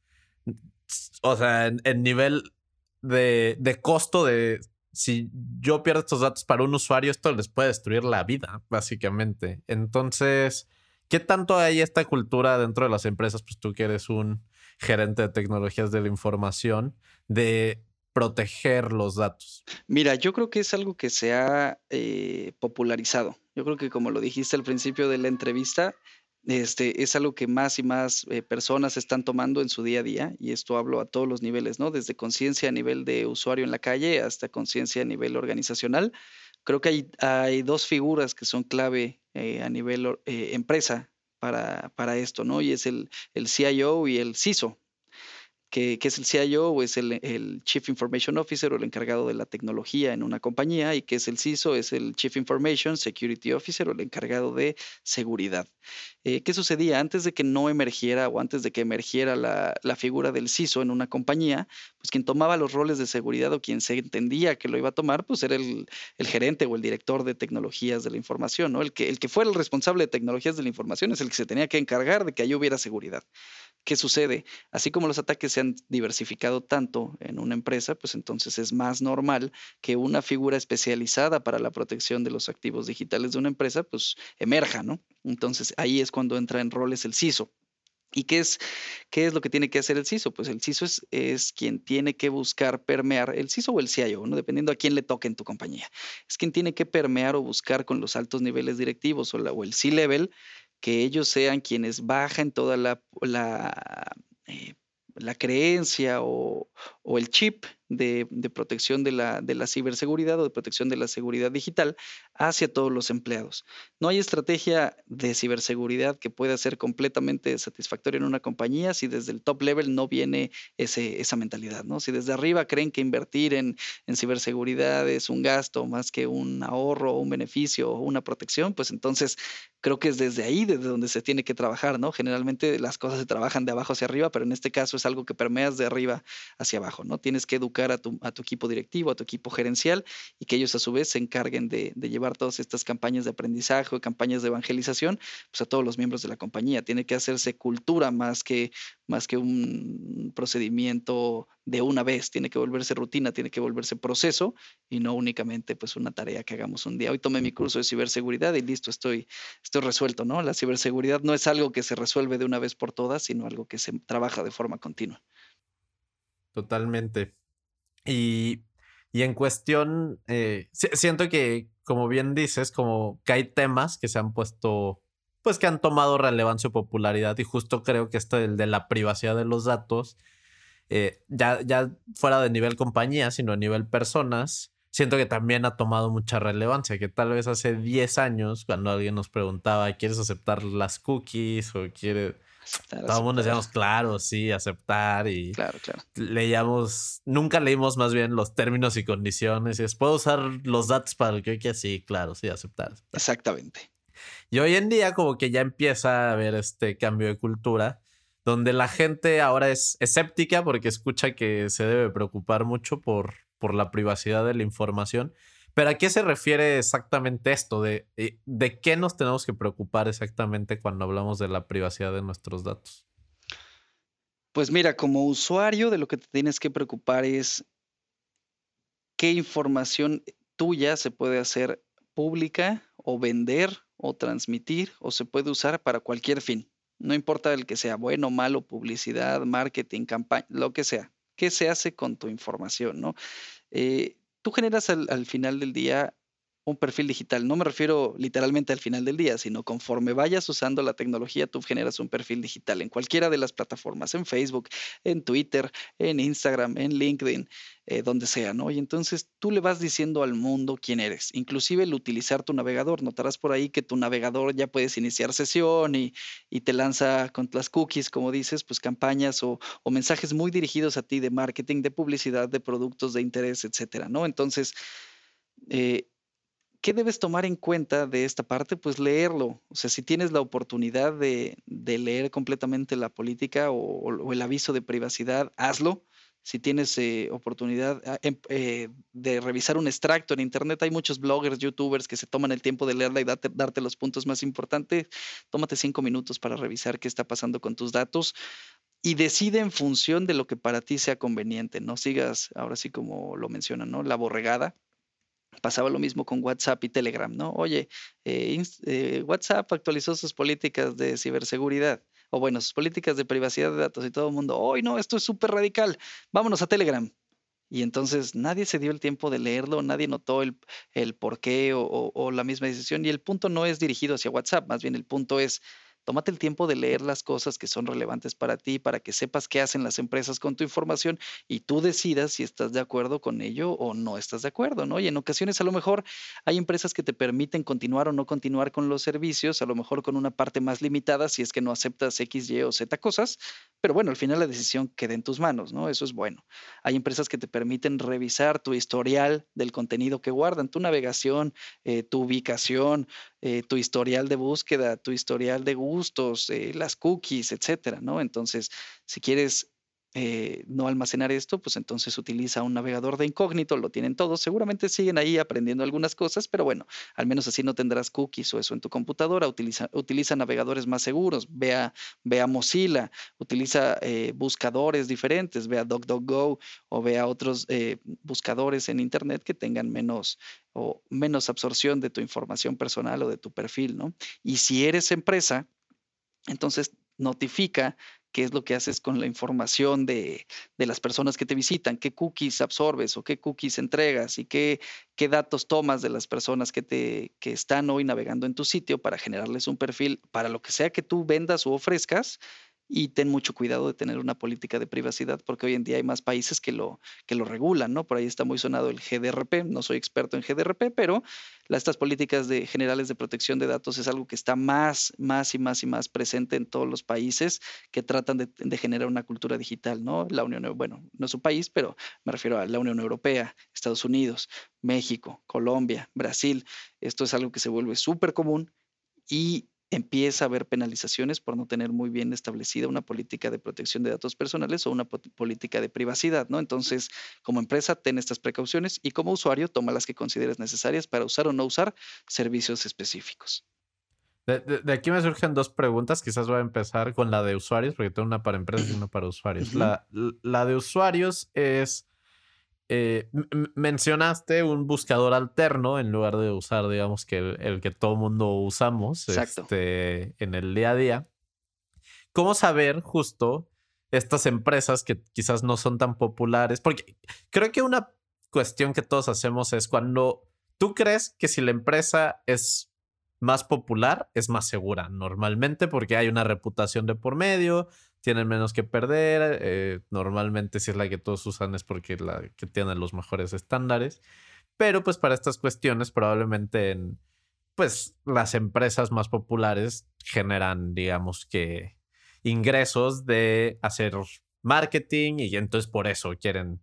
o sea, en, nivel de, de costo de si yo pierdo estos datos para un usuario, esto les puede destruir la vida, básicamente. Entonces, ¿qué tanto hay esta cultura dentro de las empresas? Pues tú que eres un gerente de tecnologías de la información, de proteger los datos? Mira, yo creo que es algo que se ha eh, popularizado. Yo creo que como lo dijiste al principio de la entrevista, este, es algo que más y más eh, personas están tomando en su día a día, y esto hablo a todos los niveles, ¿no? Desde conciencia a nivel de usuario en la calle hasta conciencia a nivel organizacional. Creo que hay, hay dos figuras que son clave eh, a nivel empresa para, para esto, ¿no? Y es el, el CIO y el CISO, que, es el CIO o es el, Chief Information Officer o el encargado de la tecnología en una compañía y que es el CISO, es el Chief Information Security Officer o el encargado de seguridad. Eh, ¿Qué sucedía? Antes de que no emergiera o antes de que emergiera la, figura del CISO en una compañía, pues quien tomaba los roles de seguridad o quien se entendía que lo iba a tomar, pues era el, gerente o el director de tecnologías de la información, ¿no? El que, el que fuera el responsable de tecnologías de la información es el que se tenía que encargar de que ahí hubiera seguridad. ¿Qué sucede? Así como los ataques se han diversificado tanto en una empresa, pues entonces es más normal que una figura especializada para la protección de los activos digitales de una empresa, pues emerja, ¿no? Entonces ahí es cuando entra en roles el CISO. ¿Y qué es, qué es lo que tiene que hacer el CISO? Pues el CISO es, es, quien tiene que buscar permear, el CISO o el CIO, ¿no? dependiendo a quién le toque en tu compañía. Es quien tiene que permear o buscar con los altos niveles directivos o, la, o el C-level que ellos sean quienes bajen toda la, la, eh, la creencia o, o, el chip de, protección de la, de la, ciberseguridad o de protección de la seguridad digital hacia todos los empleados. No hay estrategia de ciberseguridad que pueda ser completamente satisfactoria en una compañía si desde el top level no viene ese, esa mentalidad. ¿no? Si desde arriba creen que invertir en, en ciberseguridad es un gasto más que un ahorro, un beneficio o una protección, pues entonces creo que es desde ahí, desde donde se tiene que trabajar, ¿no? Generalmente las cosas se trabajan de abajo hacia arriba, pero en este caso es algo que permeas de arriba hacia abajo, ¿no? Tienes que educar a tu, a tu equipo directivo, a tu equipo gerencial y que ellos a su vez se encarguen de, de llevar todas estas campañas de aprendizaje o campañas de evangelización pues a todos los miembros de la compañía. Tiene que hacerse cultura más que, más que un procedimiento de una vez, tiene que volverse rutina, tiene que volverse proceso y no únicamente pues una tarea que hagamos un día. Hoy tomé mi curso de ciberseguridad y listo, estoy, estoy resuelto, ¿no? La ciberseguridad no es algo que se resuelve de una vez por todas, sino algo que se trabaja de forma continua. Totalmente. Y, y en cuestión, eh, siento que, como bien dices, como que hay temas que se han puesto pues que han tomado relevancia o popularidad y justo creo que este el de la privacidad de los datos, eh, ya, ya fuera de nivel compañía, sino a nivel personas, siento que también ha tomado mucha relevancia, que tal vez hace 10 años, cuando alguien nos preguntaba, ¿quieres aceptar las cookies o quieres... Aceptar, Todo el mundo decíamos, claro, sí, aceptar y claro, claro. leíamos, nunca leímos más bien los términos y condiciones y es, ¿puedo usar los datos para el que quiera? Sí, claro, sí, aceptar, aceptar. Exactamente. Y hoy en día como que ya empieza a haber este cambio de cultura, donde la gente ahora es escéptica porque escucha que se debe preocupar mucho por, por la privacidad de la información. Pero ¿a qué se refiere exactamente esto? De, eh, ¿De qué nos tenemos que preocupar exactamente cuando hablamos de la privacidad de nuestros datos? Pues mira, como usuario de lo que te tienes que preocupar es qué información tuya se puede hacer pública o vender o transmitir o se puede usar para cualquier fin. No importa el que sea bueno, malo, publicidad, marketing, campaña, lo que sea. ¿Qué se hace con tu información? ¿no? Eh, tú generas al, al final del día un perfil digital. No me refiero literalmente al final del día, sino conforme vayas usando la tecnología, tú generas un perfil digital en cualquiera de las plataformas, en Facebook, en Twitter, en Instagram, en LinkedIn, eh, donde sea, ¿no? Y entonces tú le vas diciendo al mundo quién eres, inclusive el utilizar tu navegador. Notarás por ahí que tu navegador ya puedes iniciar sesión y, y te lanza con las cookies, como dices, pues campañas o, o mensajes muy dirigidos a ti de marketing, de publicidad, de productos de interés, etcétera, ¿no? Entonces, eh, ¿qué debes tomar en cuenta de esta parte? Pues leerlo. O sea, si tienes la oportunidad de, leer completamente la política o, el aviso de privacidad, hazlo. Si tienes eh, oportunidad eh, eh, de revisar un extracto en Internet, hay muchos bloggers, youtubers que se toman el tiempo de leerla y darte, darte los puntos más importantes. Tómate cinco minutos para revisar qué está pasando con tus datos y decide en función de lo que para ti sea conveniente. No sigas, ahora sí como lo mencionan, ¿no? La borregada Pasaba lo mismo con WhatsApp y Telegram, ¿no? Oye, eh, eh, WhatsApp actualizó sus políticas de ciberseguridad, o bueno, sus políticas de privacidad de datos y todo el mundo, hoy no, esto es súper radical, vámonos a Telegram. Y entonces nadie se dio el tiempo de leerlo, nadie notó el, el por qué o, o, o la misma decisión. Y el punto no es dirigido hacia WhatsApp, más bien el punto es Tómate el tiempo de leer las cosas que son relevantes para ti, para que sepas qué hacen las empresas con tu información y tú decidas si estás de acuerdo con ello o no estás de acuerdo, ¿no? Y en ocasiones a lo mejor hay empresas que te permiten continuar o no continuar con los servicios, a lo mejor con una parte más limitada si es que no aceptas X, Y o Z cosas, pero bueno, al final la decisión queda en tus manos, ¿no? Eso es bueno. Hay empresas que te permiten revisar tu historial del contenido que guardan, tu navegación, eh, tu ubicación, eh, tu historial de búsqueda, tu historial de gustos, eh, las cookies, etcétera, ¿no? Entonces, si quieres eh, no almacenar esto, pues entonces utiliza un navegador de incógnito, lo tienen todos, seguramente siguen ahí aprendiendo algunas cosas, pero bueno, al menos así no tendrás cookies o eso en tu computadora, utiliza, utiliza navegadores más seguros, vea, vea Mozilla, utiliza eh, buscadores diferentes, vea DuckDuckGo o vea otros eh, buscadores en Internet que tengan menos o menos absorción de tu información personal o de tu perfil, ¿no? Y si eres empresa, entonces notifica qué es lo que haces con la información de, las personas que te visitan, qué cookies absorbes o qué cookies entregas y qué, qué datos tomas de las personas que, te, que están hoy navegando en tu sitio para generarles un perfil para lo que sea que tú vendas o ofrezcas y ten mucho cuidado de tener una política de privacidad porque hoy en día hay más países que lo, que lo regulan, ¿no? Por ahí está muy sonado el GDRP, no soy experto en GDRP, pero estas políticas de, generales de protección de datos es algo que está más, más y más y más presente en todos los países que tratan de, generar una cultura digital, ¿no? La Unión, bueno, no es un país, pero me refiero a la Unión Europea, Estados Unidos, México, Colombia, Brasil. Esto es algo que se vuelve súper común y empieza a haber penalizaciones por no tener muy bien establecida una política de protección de datos personales o una política de privacidad, ¿no? Entonces, como empresa, ten estas precauciones y como usuario, toma las que consideres necesarias para usar o no usar servicios específicos. De, aquí me surgen dos preguntas. Quizás voy a empezar con la de usuarios, porque tengo una para empresas y una para usuarios. la, la de usuarios es eh, mencionaste un buscador alterno en lugar de usar, digamos, que el, que todo mundo usamos este, en el día a día. ¿Cómo saber justo estas empresas que quizás no son tan populares? Porque creo que una cuestión que todos hacemos es cuando tú crees que si la empresa es más popular, es más segura normalmente porque hay una reputación de por medio, tienen menos que perder. Eh, normalmente si es la que todos usan es porque la que tiene los mejores estándares. Pero pues para estas cuestiones probablemente en, pues las empresas más populares generan, digamos que, ingresos de hacer marketing y entonces por eso quieren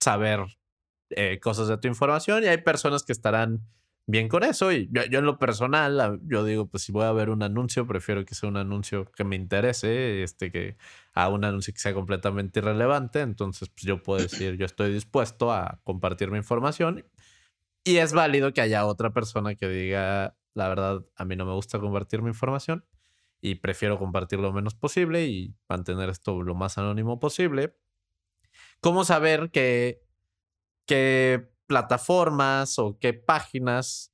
saber eh, cosas de tu información y hay personas que estarán bien con eso. Y yo, en lo personal, yo digo, pues si voy a ver un anuncio, prefiero que sea un anuncio que me interese, este, que a un anuncio que sea completamente irrelevante. Entonces, pues yo puedo decir, yo estoy dispuesto a compartir mi información. Y es válido que haya otra persona que diga, la verdad, a mí no me gusta compartir mi información y prefiero compartir lo menos posible y mantener esto lo más anónimo posible. ¿Cómo saber que, que plataformas o qué páginas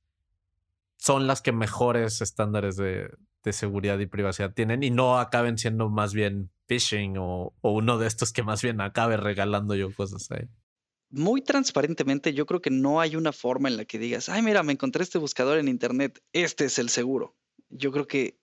son las que mejores estándares de, seguridad y privacidad tienen y no acaben siendo más bien phishing o, uno de estos que más bien acabe regalando yo cosas ahí. Muy transparentemente, yo creo que no hay una forma en la que digas, ay, mira, me encontré este buscador en internet, este es el seguro. Yo creo que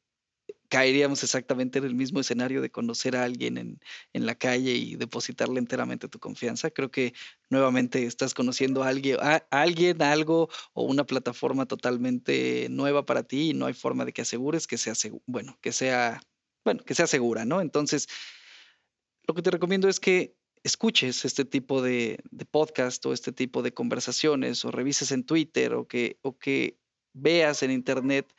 caeríamos exactamente en el mismo escenario de conocer a alguien en, la calle y depositarle enteramente tu confianza. Creo que nuevamente estás conociendo a alguien, a, alguien, algo o una plataforma totalmente nueva para ti y no hay forma de que asegures que sea, bueno, que sea, bueno, que sea segura, ¿no? Entonces, lo que te recomiendo es que escuches este tipo de, de podcast o este tipo de conversaciones o revises en Twitter o que, o que veas en Internet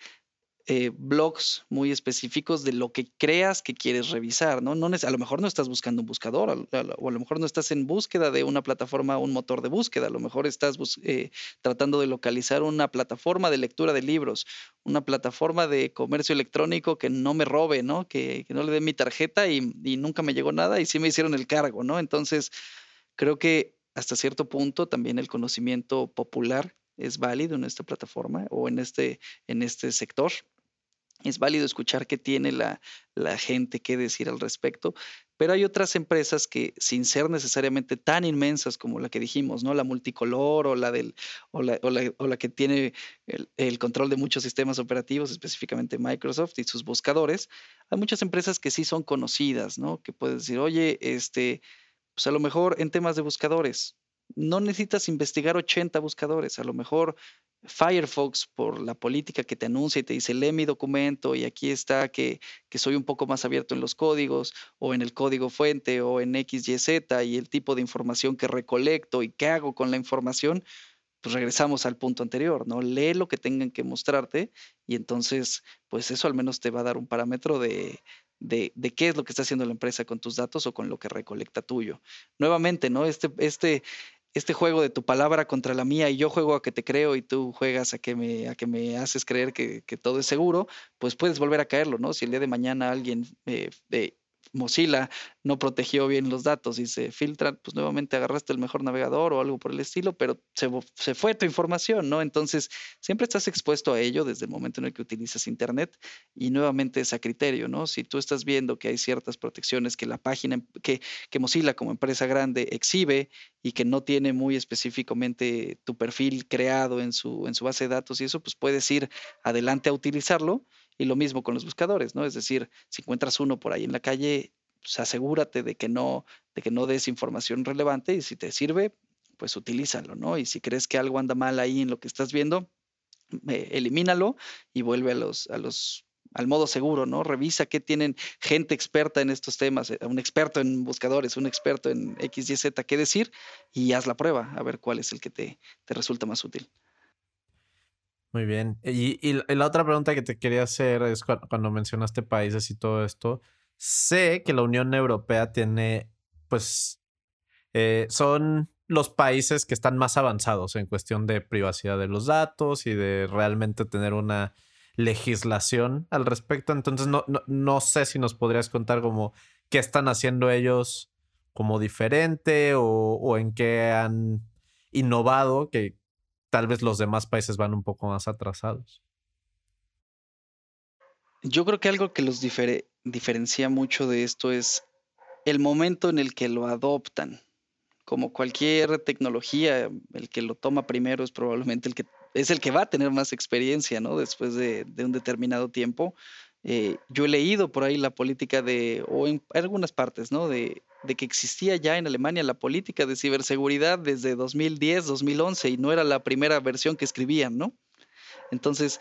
eh, blogs muy específicos de lo que creas que quieres revisar, ¿no? no a lo mejor no estás buscando un buscador, o a lo mejor no estás en búsqueda de una plataforma, un motor de búsqueda, a lo mejor estás eh, tratando de localizar una plataforma de lectura de libros, una plataforma de comercio electrónico que no me robe, ¿no? Que, no le dé mi tarjeta y, y nunca me llegó nada y sí me hicieron el cargo, ¿no? Entonces, creo que hasta cierto punto también el conocimiento popular es válido en esta plataforma o en este, en este sector es válido escuchar qué tiene la, gente que decir al respecto, pero hay otras empresas que sin ser necesariamente tan inmensas como la que dijimos, ¿no? La multicolor o la, del, o la, o la, que tiene el, control de muchos sistemas operativos, específicamente Microsoft y sus buscadores, hay muchas empresas que sí son conocidas, ¿no? Que puedes decir, oye, este, pues a lo mejor en temas de buscadores, no necesitas investigar 80 buscadores, a lo mejor Firefox por la política que te anuncia y te dice, lee mi documento y aquí está que, que, soy un poco más abierto en los códigos o en el código fuente o en XYZ y el tipo de información que recolecto y qué hago con la información, pues regresamos al punto anterior, ¿no? Lee lo que tengan que mostrarte y entonces, pues eso al menos te va a dar un parámetro de, de, de, qué es lo que está haciendo la empresa con tus datos o con lo que recolecta tuyo. Nuevamente, ¿no? Este, este, este juego de tu palabra contra la mía y yo juego a que te creo y tú juegas a que me, a que me haces creer que, que todo es seguro, pues puedes volver a caerlo, ¿no? Si el día de mañana alguien eh, eh, Mozilla no protegió bien los datos y se filtran, pues nuevamente agarraste el mejor navegador o algo por el estilo, pero se, se, fue tu información, ¿no? Entonces, siempre estás expuesto a ello desde el momento en el que utilizas Internet y nuevamente es a criterio, ¿no? Si tú estás viendo que hay ciertas protecciones que la página, que, que Mozilla como empresa grande exhibe y que no tiene muy específicamente tu perfil creado en su, en su base de datos y eso, pues puedes ir adelante a utilizarlo y lo mismo con los buscadores, ¿no? Es decir, si encuentras uno por ahí en la calle, pues asegúrate de que no, de que no des información relevante y si te sirve, pues utilízalo, ¿no? Y si crees que algo anda mal ahí en lo que estás viendo, eh, elimínalo y vuelve a los, a los al modo seguro, ¿no? Revisa qué tienen gente experta en estos temas, eh, un experto en buscadores, un experto en X, Y, Z, qué decir, y haz la prueba, a ver cuál es el que te, te resulta más útil. Muy bien. Y, la otra pregunta que te quería hacer es cuando, mencionaste países y todo esto. Sé que la Unión Europea tiene, pues, eh, son los países que están más avanzados en cuestión de privacidad de los datos y de realmente tener una legislación al respecto. Entonces, no, no, no sé si nos podrías contar como qué están haciendo ellos como diferente o, o en qué han innovado, que, tal vez los demás países van un poco más atrasados. Yo creo que algo que los diferencia mucho de esto es el momento en el que lo adoptan. Como cualquier tecnología, el que lo toma primero es probablemente el que es el que va a tener más experiencia, ¿no? Después de, un determinado tiempo. Eh, yo he leído por ahí la política de, o en algunas partes, ¿no? De de que existía ya en Alemania la política de ciberseguridad desde 2010, 2011 y no era la primera versión que escribían, ¿no? Entonces,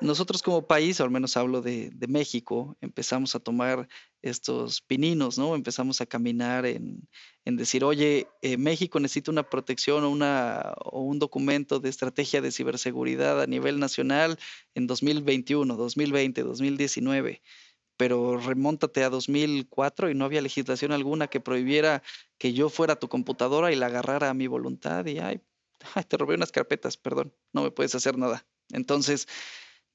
nosotros como país, al menos hablo de, México, empezamos a tomar estos pininos, ¿no? Empezamos a caminar en, decir, oye, eh, México necesita una protección o, una, o un documento de estrategia de ciberseguridad a nivel nacional en 2021, 2020, 2019 pero remóntate a 2004 y no había legislación alguna que prohibiera que yo fuera a tu computadora y la agarrara a mi voluntad y, ay, te robé unas carpetas, perdón, no me puedes hacer nada. Entonces,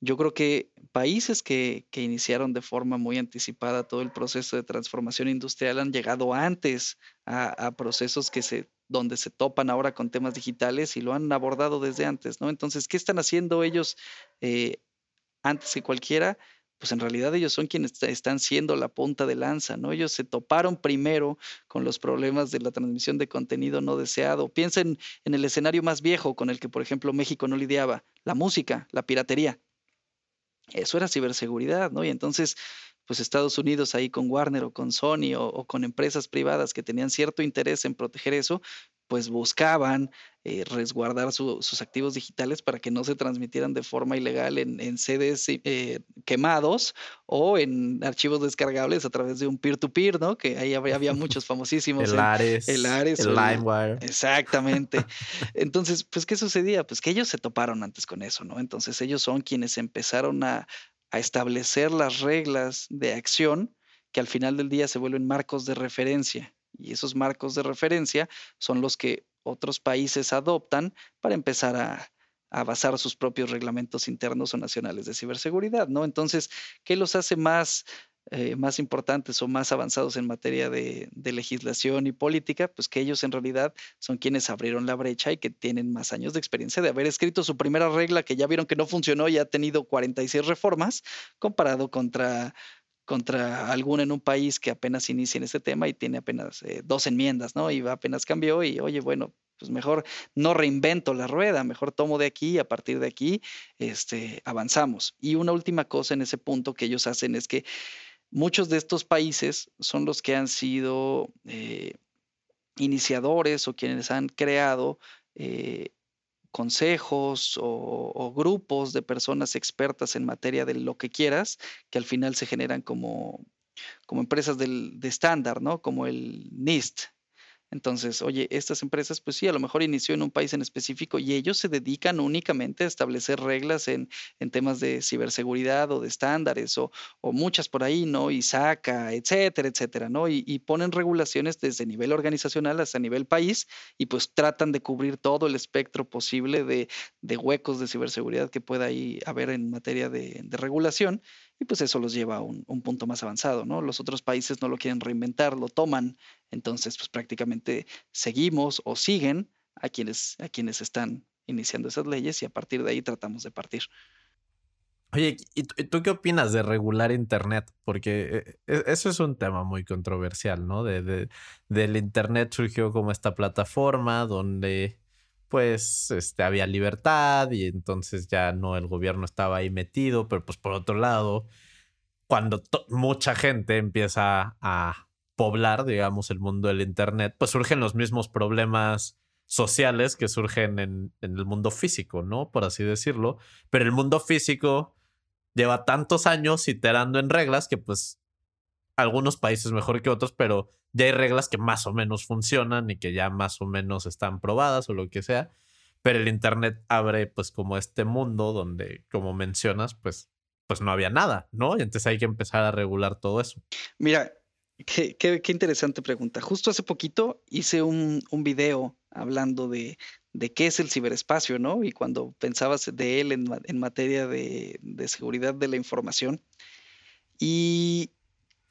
yo creo que países que, que, iniciaron de forma muy anticipada todo el proceso de transformación industrial han llegado antes a, procesos que se, donde se topan ahora con temas digitales y lo han abordado desde antes, ¿no? Entonces, ¿qué están haciendo ellos eh, antes que cualquiera? Pues en realidad ellos son quienes están siendo la punta de lanza, ¿no? Ellos se toparon primero con los problemas de la transmisión de contenido no deseado. Piensen en el escenario más viejo con el que, por ejemplo, México no lidiaba, la música, la piratería. Eso era ciberseguridad, ¿no? Y entonces, pues Estados Unidos ahí con Warner o con Sony o, o con empresas privadas que tenían cierto interés en proteger eso, pues buscaban eh, resguardar sus activos digitales para que no se transmitieran de forma ilegal en, en CDs eh, quemados o en archivos descargables a través de un peer-to-peer, ¿no? Que ahí había, muchos famosísimos. el, Ares, el Ares. El LimeWire. Exactamente. Entonces, pues, ¿qué sucedía? Pues que ellos se toparon antes con eso, ¿no? Entonces, ellos son quienes empezaron a, a establecer las reglas de acción que al final del día se vuelven marcos de referencia. Y esos marcos de referencia son los que otros países adoptan para empezar a, basar sus propios reglamentos internos o nacionales de ciberseguridad, ¿no? Entonces, ¿qué los hace más, eh, más importantes o más avanzados en materia de, de, legislación y política? Pues que ellos en realidad son quienes abrieron la brecha y que tienen más años de experiencia de haber escrito su primera regla que ya vieron que no funcionó y ha tenido 46 reformas comparado contra contra alguno en un país que apenas inicia en este tema y tiene apenas eh, dos enmiendas, ¿no? Y apenas cambió y, oye, bueno, pues mejor no reinvento la rueda, mejor tomo de aquí y a partir de aquí este, avanzamos. Y una última cosa en ese punto que ellos hacen es que muchos de estos países son los que han sido eh, iniciadores o quienes han creado eh, consejos o, grupos de personas expertas en materia de lo que quieras, que al final se generan como, como empresas del, de estándar, ¿no? Como el NIST. Entonces, oye, estas empresas, pues sí, a lo mejor inició en un país en específico y ellos se dedican únicamente a establecer reglas en, en temas de ciberseguridad o de estándares o, muchas por ahí, ¿no? Y saca, etcétera, etcétera, ¿no? Y, y ponen regulaciones desde nivel organizacional hasta nivel país y pues tratan de cubrir todo el espectro posible de, de huecos de ciberseguridad que pueda ahí haber en materia de, de regulación y pues eso los lleva a un, un, punto más avanzado, ¿no? Los otros países no lo quieren reinventar, lo toman, entonces pues prácticamente seguimos o siguen a quienes, a quienes están iniciando esas leyes y a partir de ahí tratamos de partir. Oye, ¿y tú qué opinas de regular Internet? Porque eh, e, eso es un tema muy controversial, ¿no? De, de, del Internet surgió como esta plataforma donde pues este, había libertad y entonces ya no el gobierno estaba ahí metido, pero pues por otro lado, cuando mucha gente empieza a poblar, digamos, el mundo del Internet, pues surgen los mismos problemas sociales que surgen en, en el mundo físico, ¿no? Por así decirlo. Pero el mundo físico lleva tantos años iterando en reglas que pues algunos países mejor que otros, pero ya hay reglas que más o menos funcionan y que ya más o menos están probadas o lo que sea. Pero el Internet abre pues como este mundo donde, como mencionas, pues, pues no había nada, ¿no? Y entonces hay que empezar a regular todo eso. Mira, qué, qué, interesante pregunta. Justo hace poquito hice un, un video hablando de, de, qué es el ciberespacio, ¿no? Y cuando pensabas de él en, en materia de, de seguridad de la información. Y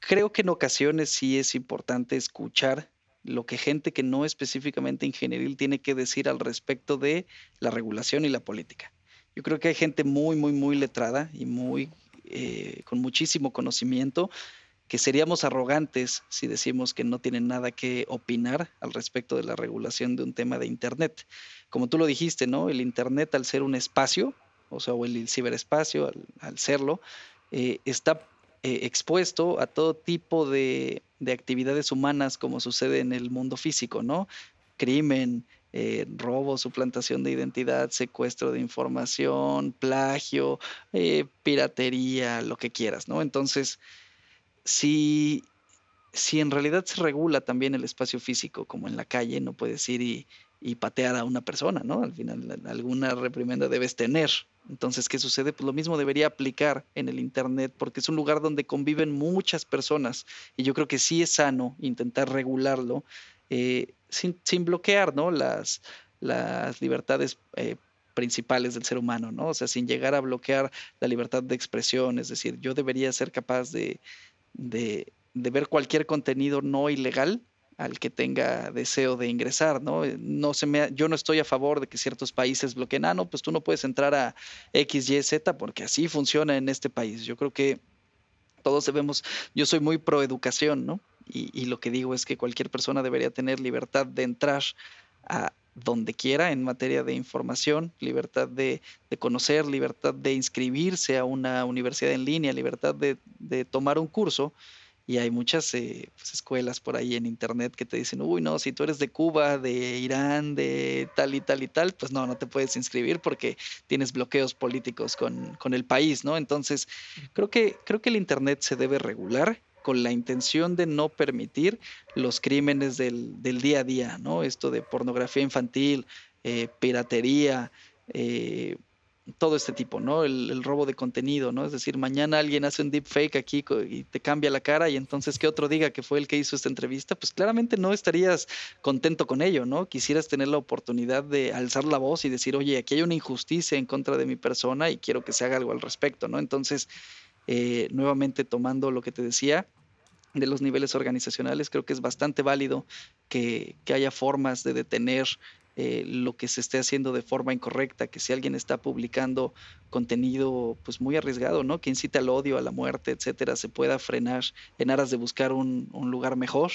creo que en ocasiones sí es importante escuchar lo que gente que no específicamente ingenieril tiene que decir al respecto de la regulación y la política. Yo creo que hay gente muy, muy, muy letrada y muy eh, con muchísimo conocimiento que seríamos arrogantes si decimos que no tienen nada que opinar al respecto de la regulación de un tema de Internet. Como tú lo dijiste, ¿no? El Internet al ser un espacio, o sea, o el ciberespacio al, al serlo, eh, está eh, expuesto a todo tipo de, de, actividades humanas como sucede en el mundo físico, ¿no? Crimen, eh, robo, suplantación de identidad, secuestro de información, plagio, eh, piratería, lo que quieras, ¿no? Entonces, si, si en realidad se regula también el espacio físico, como en la calle, no puedes ir y, y patear a una persona, ¿no? Al final alguna reprimenda debes tener. Entonces, ¿qué sucede? Pues lo mismo debería aplicar en el Internet porque es un lugar donde conviven muchas personas y yo creo que sí es sano intentar regularlo eh, sin, sin, bloquear, ¿no? Las, las libertades eh, principales del ser humano, ¿no? O sea, sin llegar a bloquear la libertad de expresión, es decir, yo debería ser capaz de, de, de ver cualquier contenido no ilegal al que tenga deseo de ingresar, ¿no? Eh, no se me, yo no estoy a favor de que ciertos países bloqueen, ah, no, pues tú no puedes entrar a X, Y, Z porque así funciona en este país. Yo creo que todos debemos, yo soy muy pro educación, ¿no? Y, y lo que digo es que cualquier persona debería tener libertad de entrar a donde quiera en materia de información, libertad de, de, conocer, libertad de inscribirse a una universidad en línea, libertad de, de tomar un curso y hay muchas eh, pues, escuelas por ahí en internet que te dicen, uy, no, si tú eres de Cuba, de Irán, de tal y tal y tal, pues no, no te puedes inscribir porque tienes bloqueos políticos con, con el país, ¿no? Entonces, creo que, creo que el internet se debe regular con la intención de no permitir los crímenes del, del día a día, ¿no? Esto de pornografía infantil, eh, piratería, eh, todo este tipo, ¿no? El, robo de contenido, ¿no? Es decir, mañana alguien hace un deepfake aquí y te cambia la cara y entonces que otro diga que fue el que hizo esta entrevista, pues claramente no estarías contento con ello, ¿no? Quisieras tener la oportunidad de alzar la voz y decir, oye, aquí hay una injusticia en contra de mi persona y quiero que se haga algo al respecto, ¿no? Entonces, eh, nuevamente tomando lo que te decía, de los niveles organizacionales, creo que es bastante válido que, que haya formas de detener eh, lo que se esté haciendo de forma incorrecta, que si alguien está publicando contenido pues muy arriesgado, ¿no? Que incita al odio, a la muerte, etcétera, se pueda frenar en aras de buscar un, un lugar mejor.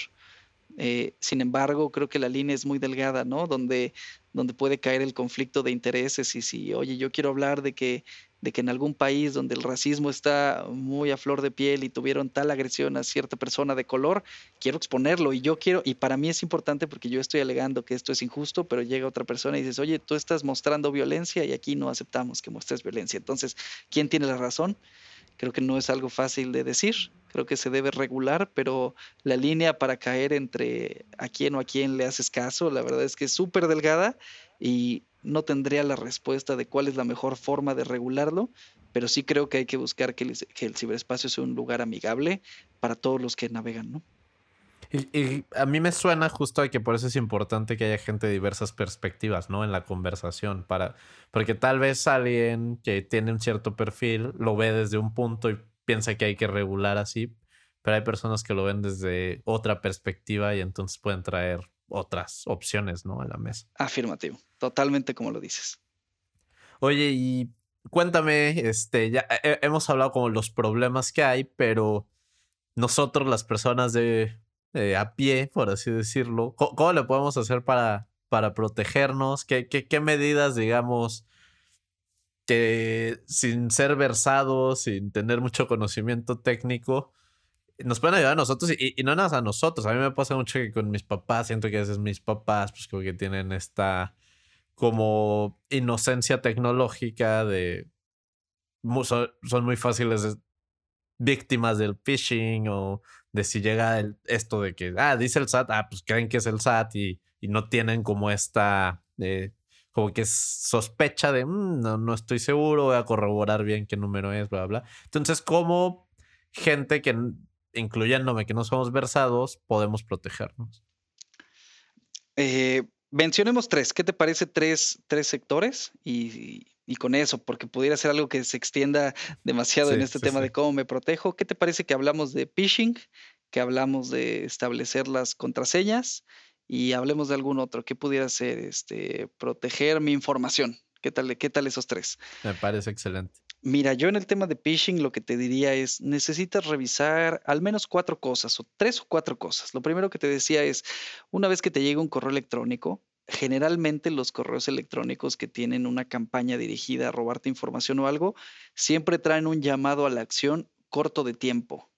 Eh, sin embargo, creo que la línea es muy delgada, ¿no? Donde, donde puede caer el conflicto de intereses y si, oye, yo quiero hablar de que de que en algún país donde el racismo está muy a flor de piel y tuvieron tal agresión a cierta persona de color, quiero exponerlo y yo quiero, y para mí es importante porque yo estoy alegando que esto es injusto, pero llega otra persona y dices, oye, tú estás mostrando violencia y aquí no aceptamos que muestres violencia. Entonces, ¿quién tiene la razón? Creo que no es algo fácil de decir, creo que se debe regular, pero la línea para caer entre a quién o a quién le haces caso, la verdad es que es súper delgada y no tendría la respuesta de cuál es la mejor forma de regularlo, pero sí creo que hay que buscar que el, ciberespacio sea un lugar amigable para todos los que navegan, ¿no? Y, a mí me suena justo que por eso es importante que haya gente de diversas perspectivas, ¿no? En la conversación, para, porque tal vez alguien que tiene un cierto perfil lo ve desde un punto y piensa que hay que regular así, pero hay personas que lo ven desde otra perspectiva y entonces pueden traer otras opciones, ¿no? A la mesa. Afirmativo, totalmente como lo dices. Oye, y cuéntame, este, ya hemos hablado como los problemas que hay, pero nosotros, las personas de, a pie, por así decirlo, ¿cómo, le podemos hacer para, para protegernos? ¿Qué, qué, qué medidas, digamos, que sin ser versados, sin tener mucho conocimiento técnico, nos pueden ayudar a nosotros y, no nada a nosotros. A mí me pasa mucho que con mis papás, siento que a veces mis papás, pues como que tienen esta como inocencia tecnológica de... Son, muy fáciles víctimas del phishing o de si llega esto de que, ah, dice el SAT, ah, pues creen que es el SAT y, y no tienen como esta, eh, como que sospecha de, mm, no, no estoy seguro, voy a corroborar bien qué número es, bla, bla. Entonces, ¿cómo gente que incluyéndome que no somos versados, podemos protegernos? Eh, mencionemos tres. ¿Qué te parece tres, tres sectores? Y, con eso, porque pudiera ser algo que se extienda demasiado en este tema de cómo me protejo. ¿Qué te parece que hablamos de phishing? Que hablamos de establecer las contraseñas y hablemos de algún otro. ¿Qué pudiera ser? Este, proteger mi información. ¿Qué tal, ¿Qué tal esos tres? Me parece excelente. Mira, yo en el tema de phishing lo que te diría es, necesitas revisar al menos cuatro cosas, o tres o cuatro cosas. Lo primero que te decía es, una vez que te llega un correo electrónico, generalmente los correos electrónicos que tienen una campaña dirigida a robarte información o algo, siempre traen un llamado a la acción corto de tiempo.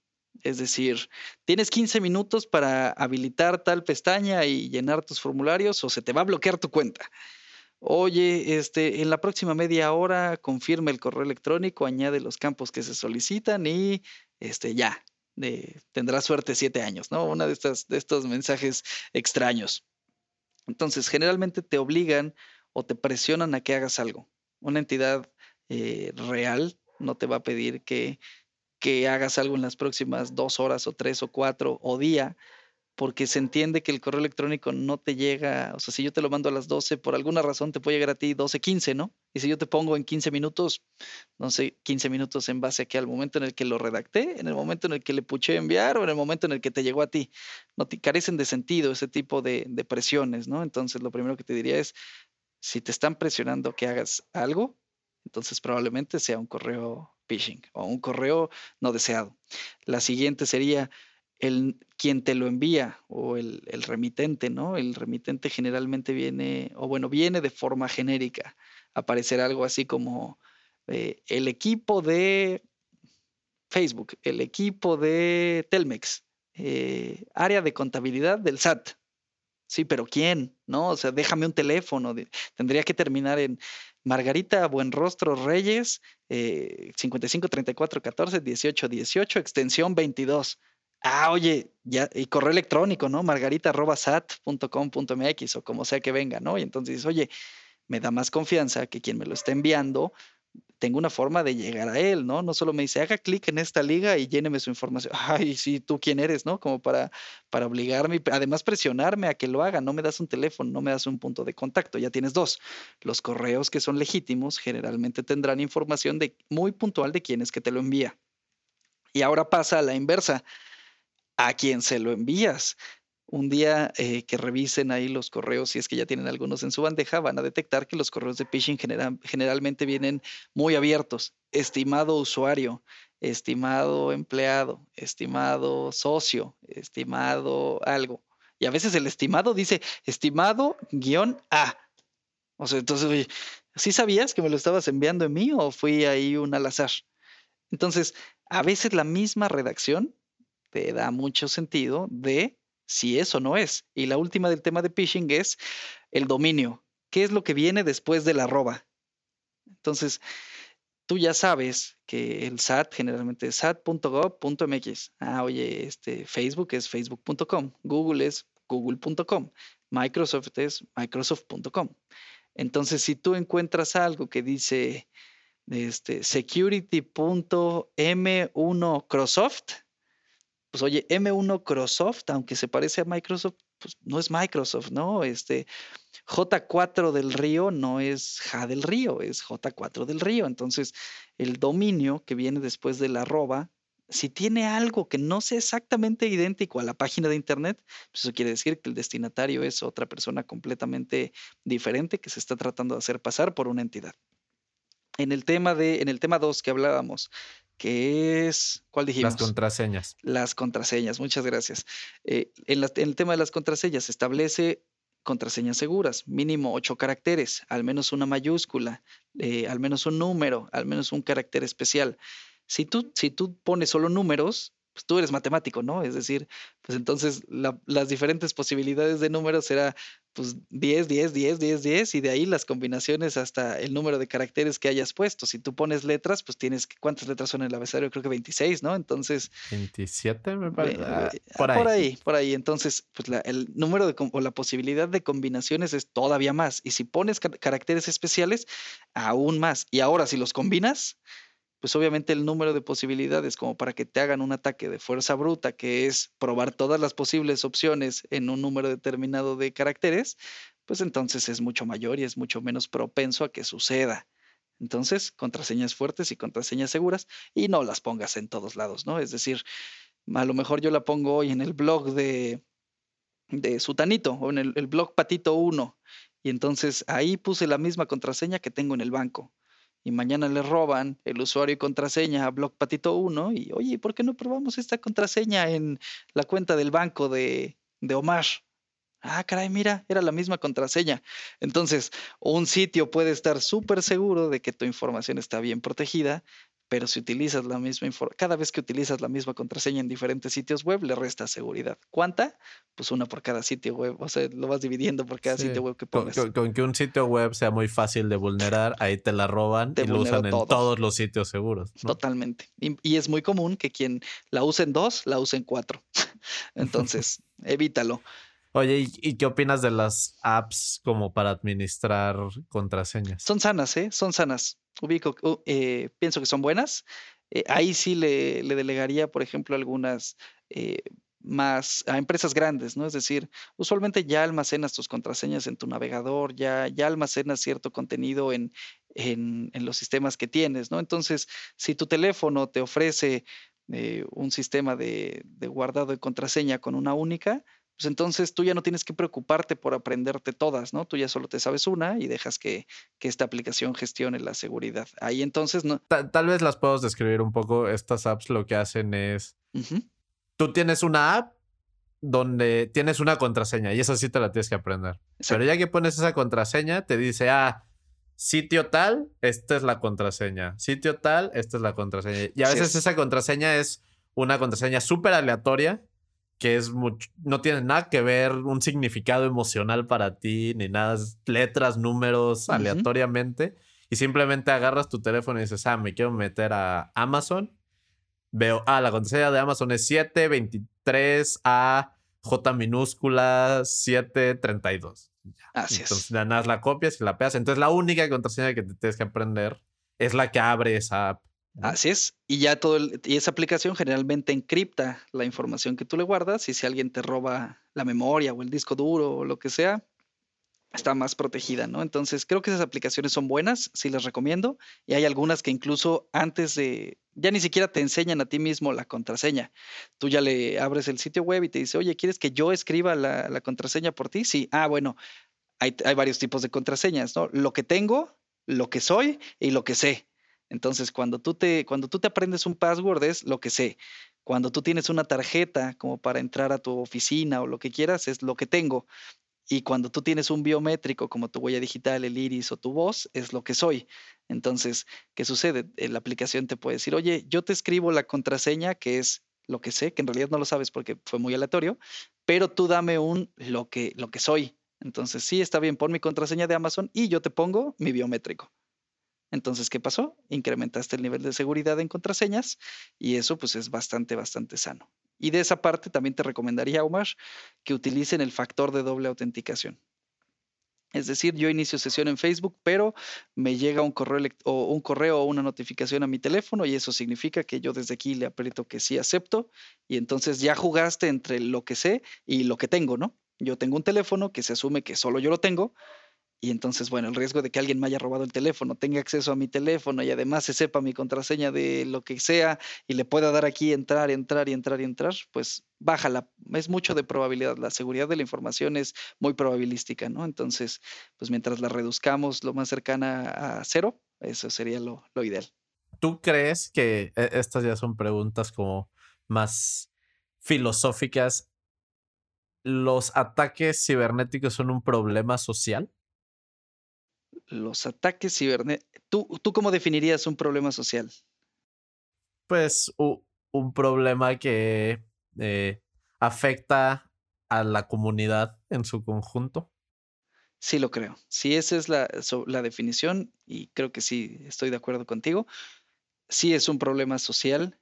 Es decir, tienes 15 minutos para habilitar tal pestaña y llenar tus formularios o se te va a bloquear tu cuenta. Oye, este, en la próxima media hora confirma el correo electrónico, añade los campos que se solicitan y este, ya, tendrás suerte siete años, ¿no? Una de de estos mensajes extraños. Entonces, generalmente te obligan o te presionan a que hagas algo. Una entidad eh, real no te va a pedir que, que hagas algo en las próximas dos horas o tres o cuatro o día, porque se entiende que el correo electrónico no te llega, o sea, si yo te lo mando a las 12, por alguna razón te puede llegar a ti 12, 15, ¿no? Y si yo te pongo en 15 minutos, no sé, 15 minutos en base a que al momento en el que lo redacté, en el momento en el que le puché enviar o en el momento en el que te llegó a ti, no te carecen de sentido ese tipo de, de presiones, ¿no? Entonces, lo primero que te diría es, si te están presionando que hagas algo, entonces probablemente sea un correo phishing o un correo no deseado. La siguiente sería, el, quien te lo envía o el, remitente, ¿no? El remitente generalmente viene, o bueno, viene de forma genérica. Aparecer algo así como eh, el equipo de Facebook, el equipo de Telmex, eh, área de contabilidad del SAT. Sí, pero ¿quién? ¿No? O sea, déjame un teléfono. tendría que terminar en Margarita Buenrostro Reyes, eh, 55 34 14 18 18, extensión 22. Ah, oye, ya, y correo electrónico, ¿no? margarita.sat.com.mx o como sea que venga, ¿no? Y entonces oye, me da más confianza que quien me lo esté enviando tengo una forma de llegar a él, ¿no? No solo me dice, haga clic en esta liga y lléneme su información. Ay, sí, tú quién eres, ¿no? Como para, para obligarme, además presionarme a que lo haga. No me das un teléfono, no me das un punto de contacto, ya tienes dos. Los correos que son legítimos generalmente tendrán información de, muy puntual de quién es que te lo envía. Y ahora pasa a la inversa a quien se lo envías. Un día eh, que revisen ahí los correos, si es que ya tienen algunos en su bandeja, van a detectar que los correos de phishing generalmente vienen muy abiertos. Estimado usuario, estimado empleado, estimado socio, estimado algo. Y a veces el estimado dice estimado guion A. O sea, entonces, oye, ¿sí sabías que me lo estabas enviando en mí o fui ahí un al azar? Entonces, a veces la misma redacción te da mucho sentido de si eso no es. Y la última del tema de phishing es el dominio. ¿Qué es lo que viene después del arroba? Entonces, tú ya sabes que el SAT generalmente es sat.gov.mx. Ah, oye, este Facebook es facebook.com, Google es google.com, Microsoft es microsoft.com. Entonces, si tú encuentras algo que dice este, security.m1 Crosoft, pues oye, M1 Crosoft, aunque se parece a Microsoft, pues no es Microsoft, ¿no? Este J4 del río no es J del río, es J4 del río. Entonces, el dominio que viene después de la arroba, si tiene algo que no sea exactamente idéntico a la página de internet, pues eso quiere decir que el destinatario es otra persona completamente diferente que se está tratando de hacer pasar por una entidad. En el tema de, en el tema 2 que hablábamos, que es, ¿cuál dijimos? Las contraseñas. Las contraseñas, muchas gracias. Eh, en, el tema de las contraseñas se establece contraseñas seguras, mínimo ocho caracteres, al menos una mayúscula, eh, al menos un número, al menos un carácter especial. Si tú, si tú pones solo números, pues tú eres matemático, ¿no? Es decir, pues entonces las diferentes posibilidades de números será pues 10, 10, 10, 10, 10 y de ahí las combinaciones hasta el número de caracteres que hayas puesto. Si tú pones letras, pues tienes que, ¿cuántas letras son en el abecedario? Creo que 26, ¿no? Entonces... 27 me parece. Ah, por, ahí. por ahí. Por ahí, Entonces, pues el número de, o la posibilidad de combinaciones es todavía más. Y si pones caracteres especiales, aún más. Y ahora, si los combinas, pues obviamente el número de posibilidades como para que te hagan un ataque de fuerza bruta, que es probar todas las posibles opciones en un número determinado de caracteres, pues entonces es mucho mayor y es mucho menos propenso a que suceda. Entonces, contraseñas fuertes y contraseñas seguras y no las pongas en todos lados, ¿no? Es decir, a lo mejor yo la pongo hoy en el blog de, de Sutanito o en el, el blog Patito 1 y entonces ahí puse la misma contraseña que tengo en el banco y mañana le roban el usuario y contraseña a Patito 1 y, oye, ¿por qué no probamos esta contraseña en la cuenta del banco de, de Omar? Ah, caray, mira, era la misma contraseña. Entonces, un sitio puede estar súper seguro de que tu información está bien protegida, pero si utilizas la misma cada vez que utilizas la misma contraseña en diferentes sitios web, le resta seguridad. ¿Cuánta? Pues una por cada sitio web, o sea, lo vas dividiendo por cada sitio web que pones. Con, que un sitio web sea muy fácil de vulnerar, ahí te la roban y lo usan en todos los sitios seguros. Totalmente. Y, es muy común que quien la use en dos, la use en cuatro. Entonces, evítalo. Oye, ¿y, qué opinas de las apps como para administrar contraseñas? Son sanas, ¿eh? Son sanas ubico, eh, pienso que son buenas. Eh, ahí sí le, delegaría, por ejemplo, algunas eh, más a empresas grandes, ¿no? Es decir, usualmente ya almacenas tus contraseñas en tu navegador, ya, ya almacenas cierto contenido en, en, los sistemas que tienes, ¿no? Entonces, si tu teléfono te ofrece un sistema de, de guardado de contraseña con una única, pues entonces tú ya no tienes que preocuparte por aprenderte todas, ¿no? Tú ya solo te sabes una y dejas que, esta aplicación gestione la seguridad. Ahí entonces no. Tal, vez las puedo describir un poco. Estas apps lo que hacen es. Tú tienes una app donde tienes una contraseña y esa sí te la tienes que aprender. Pero ya que pones esa contraseña, te dice, ah, sitio tal, esta es la contraseña. Sitio tal, esta es la contraseña. Y a veces esa contraseña es una contraseña súper aleatoria que es mucho, no tiene nada que ver un significado emocional para ti, ni nada, letras, números, aleatoriamente, y simplemente agarras tu teléfono y dices, ah, me quiero meter a Amazon, veo, ah, la contraseña de Amazon es 723A J minúscula 732. Así Entonces, es. nada, la copias y la pegas. Entonces, la única contraseña que te tienes que aprender es la que abre esa app. Así es. Y ya todo y esa aplicación generalmente encripta la información que tú le guardas y si alguien te roba la memoria o el disco duro o lo que sea, está más protegida, ¿no? Entonces, creo que esas aplicaciones son buenas, sí las recomiendo. Y hay algunas que incluso antes de, ya ni siquiera te enseñan a ti mismo la contraseña. Tú ya le abres el sitio web y te dice, oye, ¿quieres que yo escriba la, la contraseña por ti? Sí. Ah, bueno, hay, hay varios tipos de contraseñas, ¿no? Lo que tengo, lo que soy y lo que sé. Entonces, cuando tú te, cuando tú te aprendes un password es lo que sé. Cuando tú tienes una tarjeta como para entrar a tu oficina o lo que quieras, es lo que tengo. Y cuando tú tienes un biométrico como tu huella digital, el iris o tu voz, es lo que soy. Entonces, ¿qué sucede? Eh, la aplicación te puede decir, oye, yo te escribo la contraseña, que es lo que sé, que en realidad no lo sabes porque fue muy aleatorio, pero tú dame un lo que, lo que soy. Entonces, sí, está bien, pon mi contraseña de Amazon y yo te pongo mi biométrico. Entonces, ¿qué pasó? Incrementaste el nivel de seguridad en contraseñas y eso pues es bastante, bastante sano. Y de esa parte también te recomendaría, Omar, que utilicen el factor de doble autenticación. Es decir, yo inicio sesión en Facebook, pero me llega un correo, o una notificación a mi teléfono y eso significa que yo desde aquí le aprieto que sí acepto y entonces ya jugaste entre lo que sé y lo que tengo, ¿no? Yo tengo un teléfono que se asume que solo yo lo tengo, y entonces, bueno, el riesgo de que alguien me haya robado el teléfono, tenga acceso a mi teléfono y además se sepa mi contraseña de lo que sea y le pueda dar aquí entrar, entrar y entrar y entrar, pues baja la, es mucho de probabilidad. La seguridad de la información es muy probabilística, ¿no? Entonces, pues mientras la reduzcamos lo más cercana a cero, eso sería lo, ideal. ¿Tú crees que e, estas ya son preguntas como más filosóficas? ¿Los ataques cibernéticos son un problema social? Los ataques cibernéticos. ¿Tú, ¿Tú cómo definirías un problema social? Pues un problema que eh, afecta a la comunidad en su conjunto. Sí, lo creo. Sí, esa es la, la definición y creo que sí, estoy de acuerdo contigo. Sí es un problema social,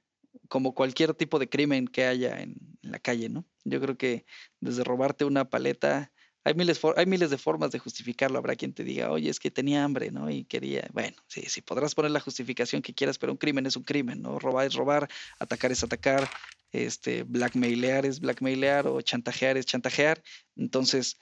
como cualquier tipo de crimen que haya en la calle, ¿no? Yo creo que desde robarte una paleta hay miles, hay miles de formas de justificarlo. Habrá quien te diga, oye, es que tenía hambre, ¿no? Y quería, bueno, sí, sí, podrás poner la justificación que quieras, pero un crimen es un crimen, ¿no? Robar es robar, atacar es atacar, este, blackmailear es blackmailear o chantajear es chantajear. Entonces,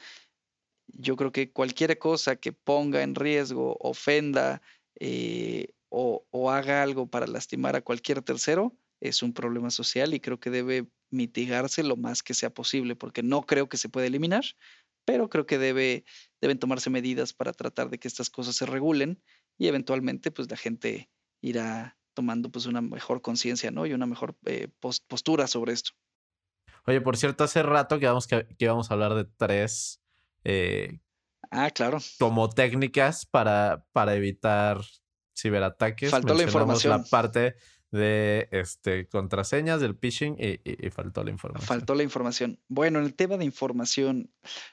yo creo que cualquier cosa que ponga en riesgo, ofenda eh, o, o haga algo para lastimar a cualquier tercero es un problema social y creo que debe mitigarse lo más que sea posible, porque no creo que se pueda eliminar, pero creo que debe, deben tomarse medidas para tratar de que estas cosas se regulen y eventualmente pues la gente irá tomando pues una mejor conciencia, ¿no? Y una mejor eh, postura sobre esto. Oye, por cierto, hace rato que, que, íbamos a hablar de tres. Eh, ah, claro. Como técnicas para, para evitar ciberataques. Faltó la información. La parte de este, contraseñas del phishing y, faltó la información. Faltó la información. Bueno, en el tema de información,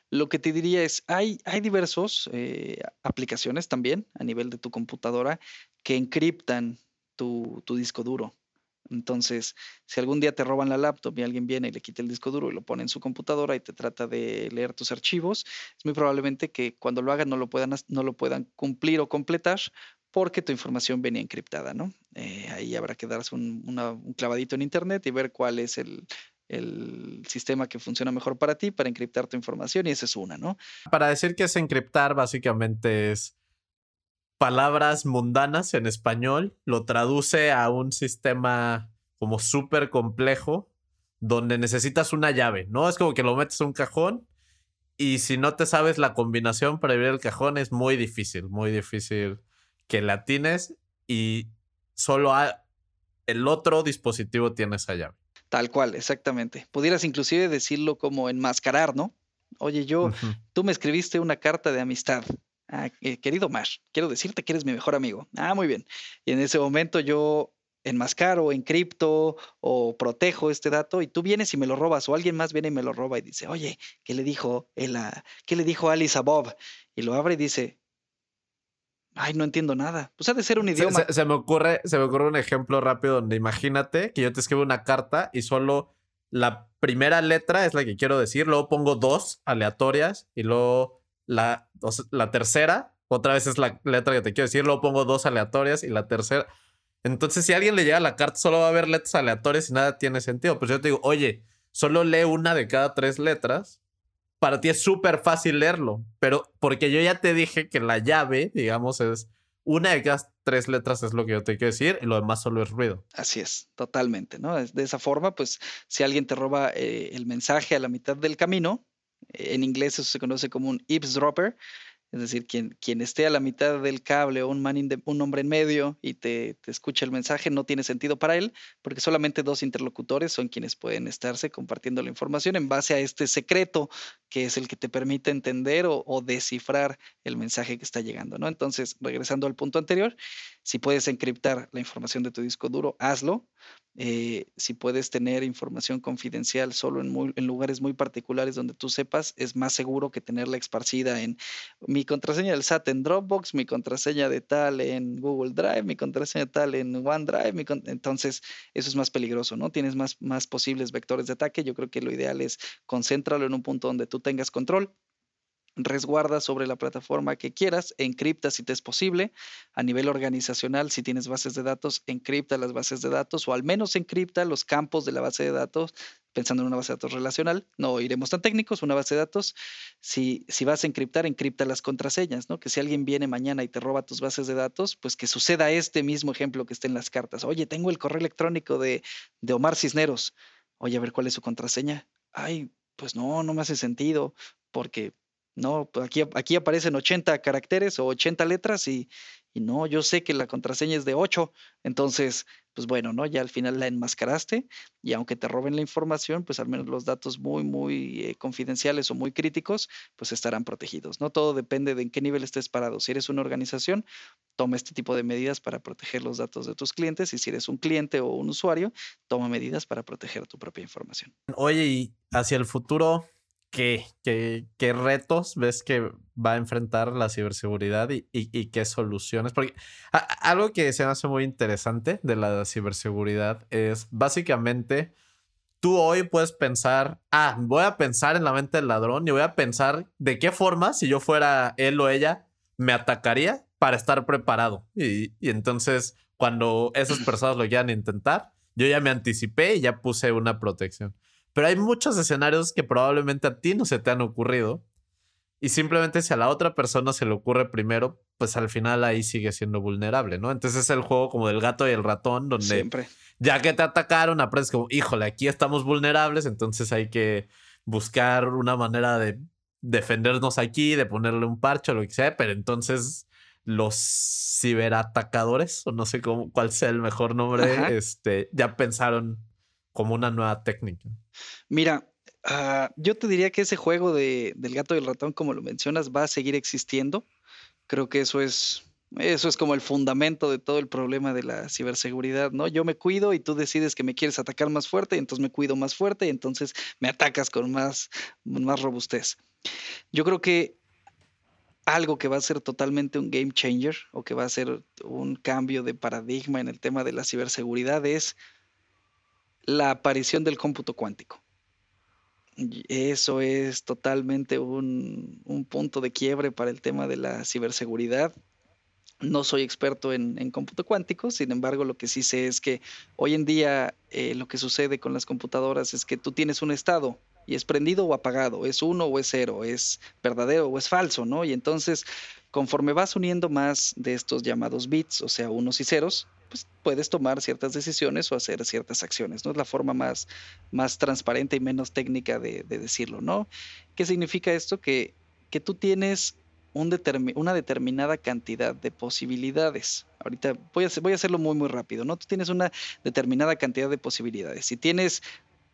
lo que te diría es, hay, hay diversos eh, aplicaciones también a nivel de tu computadora que encriptan tu, tu disco duro. Entonces, si algún día te roban la laptop y alguien viene y le quita el disco duro y lo pone en su computadora y te trata de leer tus archivos, es muy probablemente que cuando lo hagan no lo puedan, no lo puedan cumplir o completar porque tu información venía encriptada, ¿no? Eh, ahí habrá que darse un, clavadito en internet y ver cuál es el, sistema que funciona mejor para ti para encriptar tu información y esa es una, ¿no? Para decir que es encriptar, básicamente es palabras mundanas en español, lo traduce a un sistema como súper complejo donde necesitas una llave, ¿no? Es como que lo metes en un cajón y si no te sabes la combinación para abrir el cajón es muy difícil, muy difícil que la tienes y solo el otro dispositivo tiene esa llave. Tal cual, exactamente. Pudieras inclusive decirlo como enmascarar, ¿no? Oye, yo, tú me escribiste una carta de amistad. Ah, eh, querido Mar, quiero decirte que eres mi mejor amigo. Ah, muy bien. Y en ese momento yo enmascaro, encripto o protejo este dato y tú vienes y me lo robas o alguien más viene y me lo roba y dice, oye, ¿qué le dijo, él ¿qué le dijo Alice a Bob? Y lo abre y dice, Ay, no entiendo nada. Pues ha de ser un idioma. Se, me ocurre, se me ocurre un ejemplo rápido donde imagínate que yo te escribo una carta y solo la primera letra es la que quiero decir, luego pongo dos aleatorias y luego la, la tercera, otra vez es la letra que te quiero decir, luego pongo dos aleatorias y la tercera. Entonces, si a alguien le llega la carta, solo va a haber letras aleatorias y nada tiene sentido. Pues yo te digo, oye, solo lee una de cada tres letras para ti es súper fácil leerlo, pero porque yo ya te dije que la llave, digamos, es una de cada tres letras es lo que yo te quiero decir y lo demás solo es ruido. Así es, totalmente, ¿no? De esa forma, pues si alguien te roba eh, el mensaje a la mitad del camino, en inglés eso se conoce como un eavesdropper, es decir, quien, quien esté a la mitad del cable o un, hombre en medio y te, te, escucha el mensaje no tiene sentido para él, porque solamente dos interlocutores son quienes pueden estarse compartiendo la información en base a este secreto que es el que te permite entender o, descifrar el mensaje que está llegando, ¿no? Entonces, regresando al punto anterior, Si puedes encriptar la información de tu disco duro, hazlo. Eh, si puedes tener información confidencial solo en, en, lugares muy particulares donde tú sepas, es más seguro que tenerla esparcida en mi contraseña del SAT en Dropbox, mi contraseña de tal en Google Drive, mi contraseña de tal en OneDrive. entonces, eso es más peligroso, ¿no? Tienes más, más posibles vectores de ataque. Yo creo que lo ideal es concéntralo en un punto donde tú tengas control resguarda sobre la plataforma que quieras, encripta si te es posible. A nivel organizacional, si tienes bases de datos, encripta las bases de datos o al menos encripta los campos de la base de datos, pensando en una base de datos relacional. No iremos tan técnicos, una base de datos. Si, si vas a encriptar, encripta las contraseñas, ¿no? Que si alguien viene mañana y te roba tus bases de datos, pues que suceda este mismo ejemplo que esté en las cartas. Oye, tengo el correo electrónico de, de Omar Cisneros. Oye, a ver cuál es su contraseña. Ay, pues no, no me hace sentido, porque no, pues aquí, aquí aparecen 80 caracteres o 80 letras y, no, yo sé que la contraseña es de 8, entonces, pues bueno, ¿no? Ya al final la enmascaraste y aunque te roben la información, pues al menos los datos muy, muy eh, confidenciales o muy críticos, pues estarán protegidos, ¿no? Todo depende de en qué nivel estés parado. Si eres una organización, toma este tipo de medidas para proteger los datos de tus clientes y si eres un cliente o un usuario, toma medidas para proteger tu propia información. Oye, y hacia el futuro, ¿Qué, qué, retos ves que va a enfrentar la ciberseguridad y, y, qué soluciones? Porque algo que se me hace muy interesante de la ciberseguridad es básicamente tú hoy puedes pensar, ah, voy a pensar en la mente del ladrón y voy a pensar de qué forma, si yo fuera él o ella, me atacaría para estar preparado. Y, y entonces, cuando esas personas lo quieran intentar, yo ya me anticipé y ya puse una protección. Pero hay muchos escenarios que probablemente a ti no se te han ocurrido. Y simplemente si a la otra persona se le ocurre primero, pues al final ahí sigue siendo vulnerable, ¿no? Entonces es el juego como del gato y el ratón, donde Siempre. ya que te atacaron, aprendes como, híjole, aquí estamos vulnerables, entonces hay que buscar una manera de defendernos aquí, de ponerle un parche o lo que sea, pero entonces los ciberatacadores, o no sé cómo, cuál sea el mejor nombre, este, ya pensaron como una nueva técnica. Mira, ah, yo te diría que ese juego de, del gato y el ratón, como lo mencionas, va a seguir existiendo. Creo que eso es, eso es como el fundamento de todo el problema de la ciberseguridad, ¿no? Yo me cuido y tú decides que me quieres atacar más fuerte, entonces me cuido más fuerte y entonces me atacas con más, más robustez. Yo creo que algo que va a ser totalmente un game changer o que va a ser un cambio de paradigma en el tema de la ciberseguridad es la aparición del cómputo cuántico. Eso es totalmente un, punto de quiebre para el tema de la ciberseguridad. No soy experto en, cómputo cuántico, sin embargo, lo que sí sé es que hoy en día eh, lo que sucede con las computadoras es que tú tienes un estado y es prendido o apagado, es uno o es cero, es verdadero o es falso, ¿no? Y entonces, conforme vas uniendo más de estos llamados bits, o sea, unos y ceros, pues, puedes tomar ciertas decisiones o hacer ciertas acciones, ¿no? Es la forma más, más transparente y menos técnica de, decirlo, ¿no? ¿Qué significa esto? Que, que tú tienes un una determinada cantidad de posibilidades. Ahorita voy a, voy a hacerlo muy, muy rápido, ¿no? Tú tienes una determinada cantidad de posibilidades. Si tienes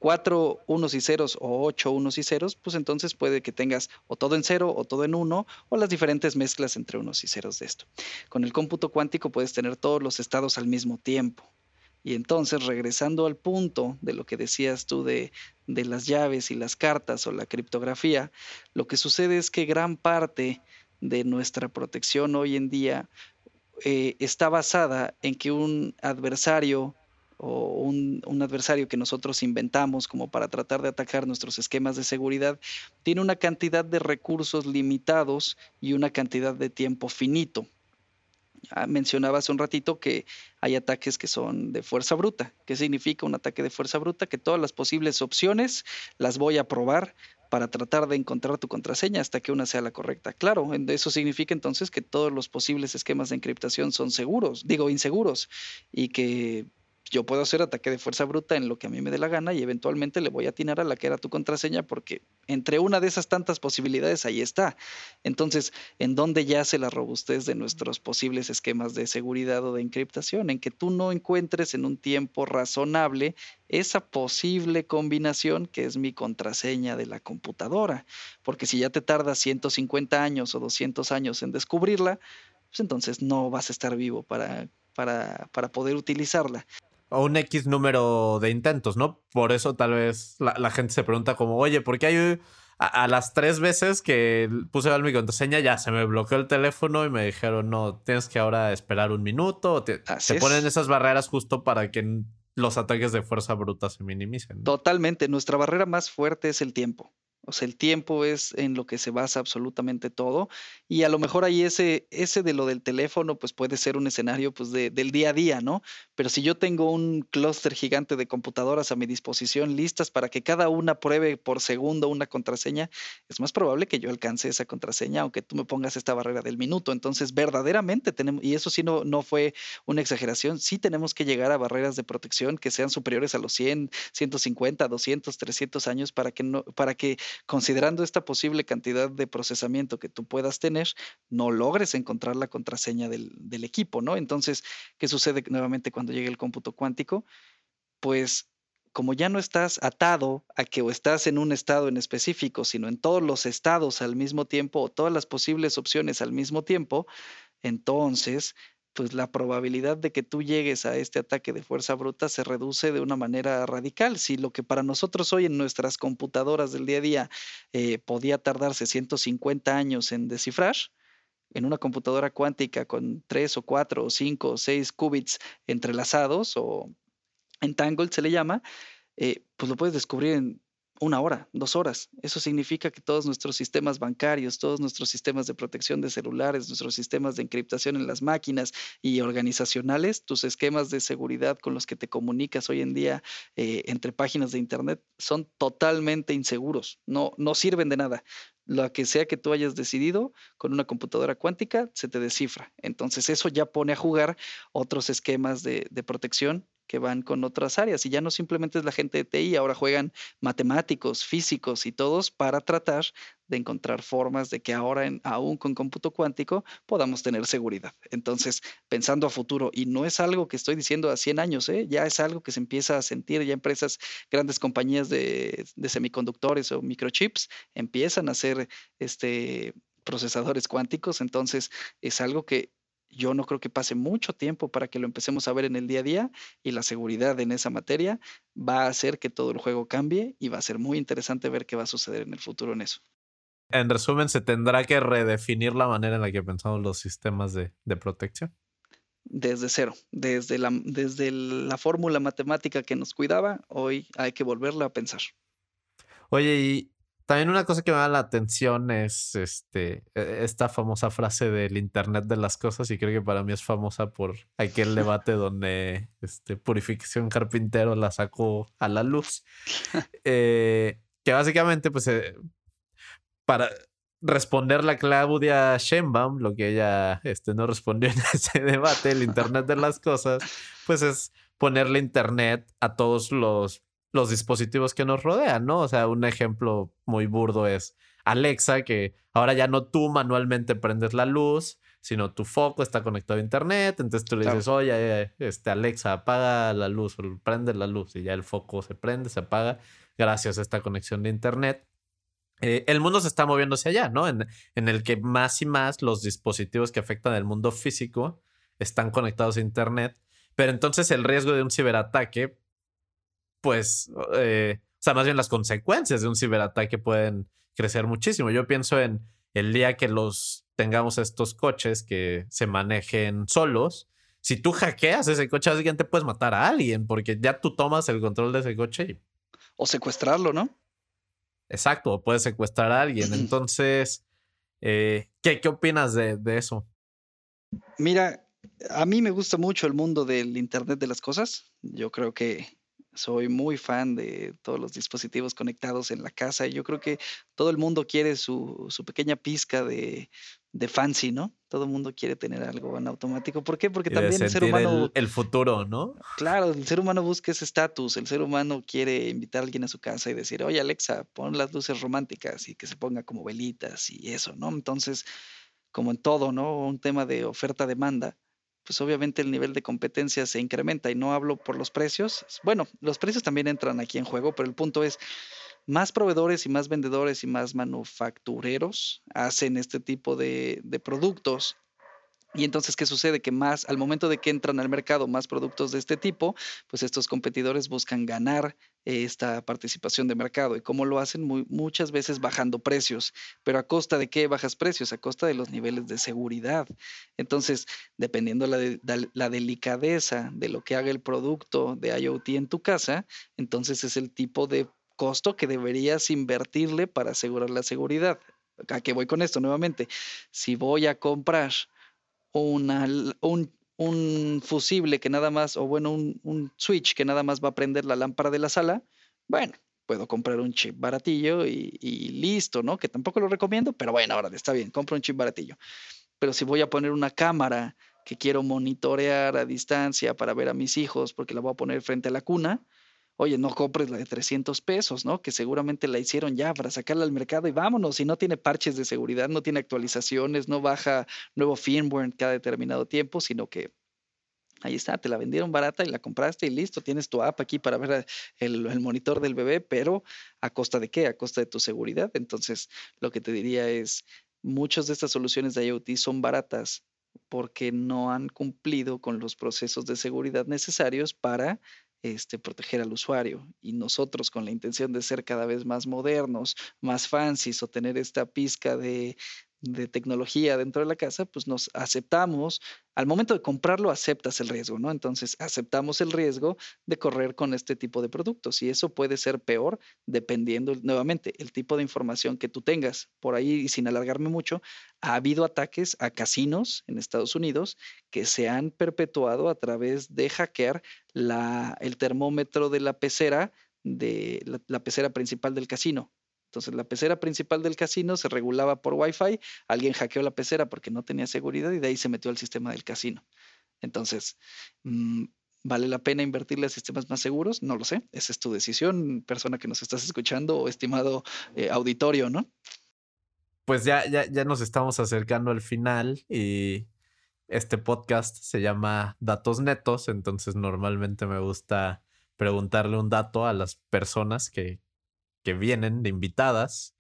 cuatro unos y ceros o ocho unos y ceros, pues entonces puede que tengas o todo en cero o todo en uno o las diferentes mezclas entre unos y ceros de esto. Con el cómputo cuántico puedes tener todos los estados al mismo tiempo. Y entonces, regresando al punto de lo que decías tú de, de las llaves y las cartas o la criptografía, lo que sucede es que gran parte de nuestra protección hoy en día eh, está basada en que un adversario o un, adversario que nosotros inventamos como para tratar de atacar nuestros esquemas de seguridad, tiene una cantidad de recursos limitados y una cantidad de tiempo finito. Ah, mencionaba hace un ratito que hay ataques que son de fuerza bruta. ¿Qué significa un ataque de fuerza bruta? Que todas las posibles opciones las voy a probar para tratar de encontrar tu contraseña hasta que una sea la correcta. Claro, eso significa entonces que todos los posibles esquemas de encriptación son seguros, digo inseguros, y que yo puedo hacer ataque de fuerza bruta en lo que a mí me dé la gana y eventualmente le voy a atinar a la que era tu contraseña porque entre una de esas tantas posibilidades ahí está. Entonces, ¿en dónde yace la robustez de nuestros posibles esquemas de seguridad o de encriptación? En que tú no encuentres en un tiempo razonable esa posible combinación que es mi contraseña de la computadora. Porque si ya te tardas 150 años o 200 años en descubrirla, pues entonces no vas a estar vivo para para, para poder utilizarla. O un X número de intentos, ¿no? Por eso tal vez la, gente se pregunta como, oye, ¿por qué hay a, las tres veces que puse mi contraseña ya se me bloqueó el teléfono y me dijeron, no, tienes que ahora esperar un minuto. Te, se ponen esas barreras justo para que los ataques de fuerza bruta se minimicen. Totalmente. Nuestra barrera más fuerte es el tiempo. O sea, el tiempo es en lo que se basa absolutamente todo. Y a lo mejor ahí ese, ese de lo del teléfono, pues puede ser un escenario pues de, del día a día, ¿no? Pero si yo tengo un clúster gigante de computadoras a mi disposición listas para que cada una pruebe por segundo una contraseña, es más probable que yo alcance esa contraseña, aunque tú me pongas esta barrera del minuto. Entonces, verdaderamente tenemos, y eso sí no, no fue una exageración, sí tenemos que llegar a barreras de protección que sean superiores a los 100, 150, 200, 300 años para que, no, para que considerando esta posible cantidad de procesamiento que tú puedas tener, no logres encontrar la contraseña del, equipo, ¿no? Entonces, ¿qué sucede nuevamente cuando llegue el cómputo cuántico? Pues como ya no estás atado a que o estás en un estado en específico, sino en todos los estados al mismo tiempo o todas las posibles opciones al mismo tiempo, entonces pues la probabilidad de que tú llegues a este ataque de fuerza bruta se reduce de una manera radical. Si lo que para nosotros hoy en nuestras computadoras del día a día eh, podía tardarse 150 años en descifrar, en una computadora cuántica con 3 o 4 o 5 o 6 qubits entrelazados o entangled se le llama, eh, pues lo puedes descubrir en una hora, dos horas. Eso significa que todos nuestros sistemas bancarios, todos nuestros sistemas de protección de celulares, nuestros sistemas de encriptación en las máquinas y organizacionales, tus esquemas de seguridad con los que te comunicas hoy en día eh, entre páginas de Internet son totalmente inseguros, no, no sirven de nada. Lo que sea que tú hayas decidido con una computadora cuántica se te descifra. Entonces eso ya pone a jugar otros esquemas de, de protección que van con otras áreas y ya no simplemente es la gente de TI, ahora juegan matemáticos, físicos y todos para tratar de encontrar formas de que ahora, en, aún con cómputo cuántico, podamos tener seguridad. Entonces, pensando a futuro, y no es algo que estoy diciendo a 100 años, ¿eh? ya es algo que se empieza a sentir, ya empresas, grandes compañías de, de semiconductores o microchips empiezan a hacer este, procesadores cuánticos, entonces es algo que yo no creo que pase mucho tiempo para que lo empecemos a ver en el día a día y la seguridad en esa materia va a hacer que todo el juego cambie y va a ser muy interesante ver qué va a suceder en el futuro en eso. En resumen, se tendrá que redefinir la manera en la que pensamos los sistemas de, protección. Desde cero, desde la, desde la fórmula matemática que nos cuidaba, hoy hay que volverla a pensar. Oye, y también una cosa que me da la atención es este, e, esta famosa frase del Internet de las cosas y creo que para mí es famosa por aquel debate donde este, Purificación Carpintero la sacó a la luz. Eh, que básicamente, pues, eh, para responderle a Claudia Sheinbaum, lo que ella este, no respondió en ese debate, el Internet de las cosas, pues es ponerle Internet a todos los los dispositivos que nos rodean, ¿no? O sea, un ejemplo muy burdo es Alexa, que ahora ya no tú manualmente prendes la luz, sino tu foco está conectado a internet, entonces tú le dices, oye, este Alexa, apaga la luz o prende la luz y ya el foco se prende, se apaga gracias a esta conexión de internet. Eh, el mundo se está moviendo hacia allá, ¿no? En, en el que más y más los dispositivos que afectan el mundo físico están conectados a internet, pero entonces el riesgo de un ciberataque pues, eh, o sea, más bien las consecuencias de un ciberataque pueden crecer muchísimo. Yo pienso en el día que los tengamos estos coches que se manejen solos. Si tú hackeas ese coche, básicamente puedes matar a alguien porque ya tú tomas el control de ese coche. O secuestrarlo, ¿no? Exacto, o puedes secuestrar a alguien. Entonces, eh, ¿qué, ¿qué opinas de, de eso? Mira, a mí me gusta mucho el mundo del Internet de las Cosas. Yo creo que soy muy fan de todos los dispositivos conectados en la casa y yo creo que todo el mundo quiere su, su pequeña pizca de, de, fancy, ¿no? Todo el mundo quiere tener algo en automático. ¿Por qué? Porque también el ser humano... El, futuro, ¿no? Claro, el ser humano busca ese estatus, el ser humano quiere invitar a alguien a su casa y decir, oye Alexa, pon las luces románticas y que se ponga como velitas y eso, ¿no? Entonces, como en todo, ¿no? Un tema de oferta-demanda pues obviamente el nivel de competencia se incrementa y no hablo por los precios. Bueno, los precios también entran aquí en juego, pero el punto es, más proveedores y más vendedores y más manufactureros hacen este tipo de, productos Y entonces, ¿qué sucede? Que más, al momento de que entran al mercado más productos de este tipo, pues estos competidores buscan ganar esta participación de mercado. ¿Y cómo lo hacen? Muchas veces bajando precios. ¿Pero a costa de qué bajas precios? A costa de los niveles de seguridad. Entonces, dependiendo la, de, la delicadeza de lo que haga el producto de IoT en tu casa, entonces es el tipo de costo que deberías invertirle para asegurar la seguridad. ¿A qué voy con esto nuevamente? Si voy a comprar un, un, fusible que nada más, o bueno, un, un, switch que nada más va a prender la lámpara de la sala, bueno, puedo comprar un chip baratillo y, y listo, ¿no? Que tampoco lo recomiendo, pero bueno, ahora está bien, compro un chip baratillo. Pero si voy a poner una cámara que quiero monitorear a distancia para ver a mis hijos porque la voy a poner frente a la cuna, oye, no compres la de 300 pesos, ¿no? Que seguramente la hicieron ya para sacarla al mercado y vámonos, si no tiene parches de seguridad, no tiene actualizaciones, no baja nuevo firmware cada determinado tiempo, sino que ahí está, te la vendieron barata y la compraste y listo, tienes tu app aquí para ver el, el monitor del bebé, pero ¿a costa de qué? A costa de tu seguridad. Entonces, lo que te diría es, muchas de estas soluciones de IoT son baratas porque no han cumplido con los procesos de seguridad necesarios para este, proteger al usuario. Y nosotros con la intención de ser cada vez más modernos, más fancies o tener esta pizca de, de tecnología dentro de la casa, pues nos aceptamos, al momento de comprarlo aceptas el riesgo, ¿no? Entonces aceptamos el riesgo de correr con este tipo de productos y eso puede ser peor dependiendo nuevamente el tipo de información que tú tengas. Por ahí, y sin alargarme mucho, ha habido ataques a casinos en Estados Unidos que se han perpetuado a través de hackear la, el termómetro de la pecera de la, la pecera principal del casino. Entonces, la pecera principal del casino se regulaba por Wi-Fi, alguien hackeó la pecera porque no tenía seguridad y de ahí se metió al sistema del casino. Entonces, mmm, ¿vale la pena invertirle a sistemas más seguros? No lo sé, esa es tu decisión, persona que nos estás escuchando o estimado eh, auditorio, ¿no? Pues ya, ya, ya nos estamos acercando al final y este podcast se llama Datos Netos, entonces normalmente me gusta preguntarle un dato a las personas que, que vienen de invitadas.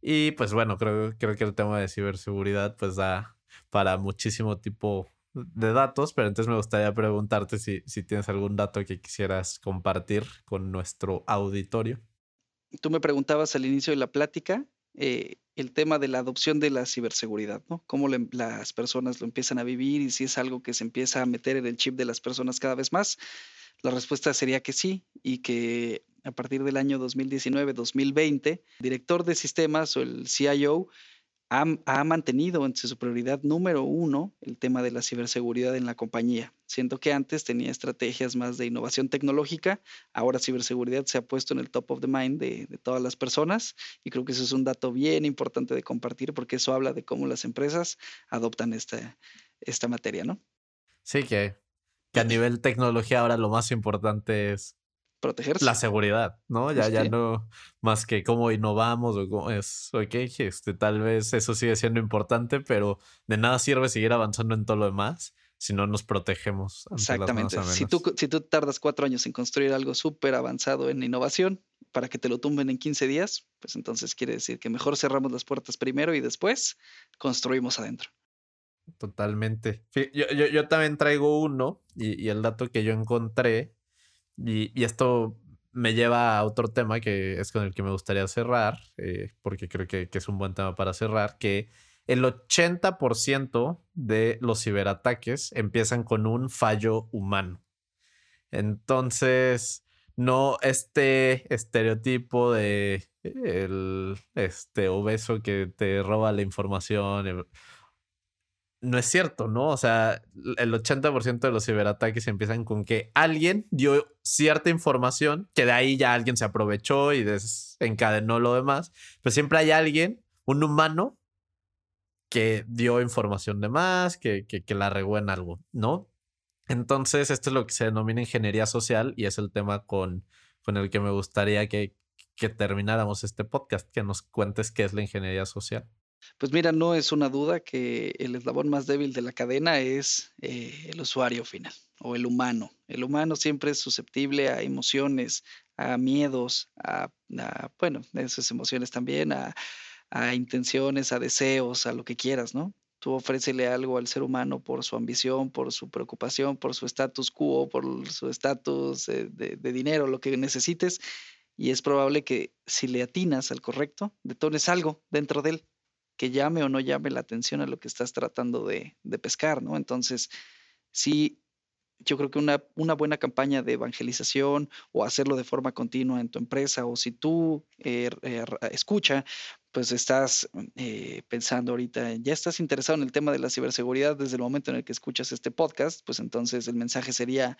Y pues bueno, creo, creo que el tema de ciberseguridad pues da para muchísimo tipo de datos, pero entonces me gustaría preguntarte si, si tienes algún dato que quisieras compartir con nuestro auditorio. Tú me preguntabas al inicio de la plática eh, el tema de la adopción de la ciberseguridad, ¿no? Cómo las personas lo empiezan a vivir y si es algo que se empieza a meter en el chip de las personas cada vez más. La respuesta sería que sí y que a partir del año 2019-2020, el director de sistemas o el CIO ha, mantenido en su prioridad número uno el tema de la ciberseguridad en la compañía. Siento que antes tenía estrategias más de innovación tecnológica, ahora ciberseguridad se ha puesto en el top of the mind de, todas las personas y creo que eso es un dato bien importante de compartir porque eso habla de cómo las empresas adoptan esta, materia, ¿no? Sí, que a nivel tecnología ahora lo más importante es protegerse. La seguridad, ¿no? Ya, ya no más que cómo innovamos o cómo es, ok, este, tal vez eso sigue siendo importante, pero de nada sirve seguir avanzando en todo lo demás si no nos protegemos. Exactamente. Si tú, si tú tardas cuatro años en construir algo súper avanzado en innovación para que te lo tumben en 15 días, pues entonces quiere decir que mejor cerramos las puertas primero y después construimos adentro. Totalmente. Yo, yo, yo también traigo uno y, y el dato que yo encontré y, y, esto me lleva a otro tema que es con el que me gustaría cerrar, eh, porque creo que, que, es un buen tema para cerrar, que el 80% de los ciberataques empiezan con un fallo humano. Entonces, no este estereotipo de el este obeso que te roba la información no es cierto, ¿no? O sea, el 80% de los ciberataques empiezan con que alguien dio cierta información, que de ahí ya alguien se aprovechó y desencadenó lo demás, pero siempre hay alguien, un humano, que dio información de más, que, que, que la regó en algo, ¿no? Entonces, esto es lo que se denomina ingeniería social y es el tema con, con el que me gustaría que, que termináramos este podcast, que nos cuentes qué es la ingeniería social. Pues mira, no es una duda que el eslabón más débil de la cadena es eh, el usuario final o el humano. El humano siempre es susceptible a emociones, a miedos, a, bueno, esas emociones también, a, intenciones, a deseos, a lo que quieras, ¿no? Tú ofrécele algo al ser humano por su ambición, por su preocupación, por su status quo, por su estatus de, de, dinero, lo que necesites. Y es probable que si le atinas al correcto, detones algo dentro de él que llame o no llame la atención a lo que estás tratando de, pescar, ¿no? Entonces, sí, yo creo que una, una, buena campaña de evangelización o hacerlo de forma continua en tu empresa o si tú eh, eh, escucha, pues estás eh, pensando ahorita, ya estás interesado en el tema de la ciberseguridad desde el momento en el que escuchas este podcast, pues entonces el mensaje sería,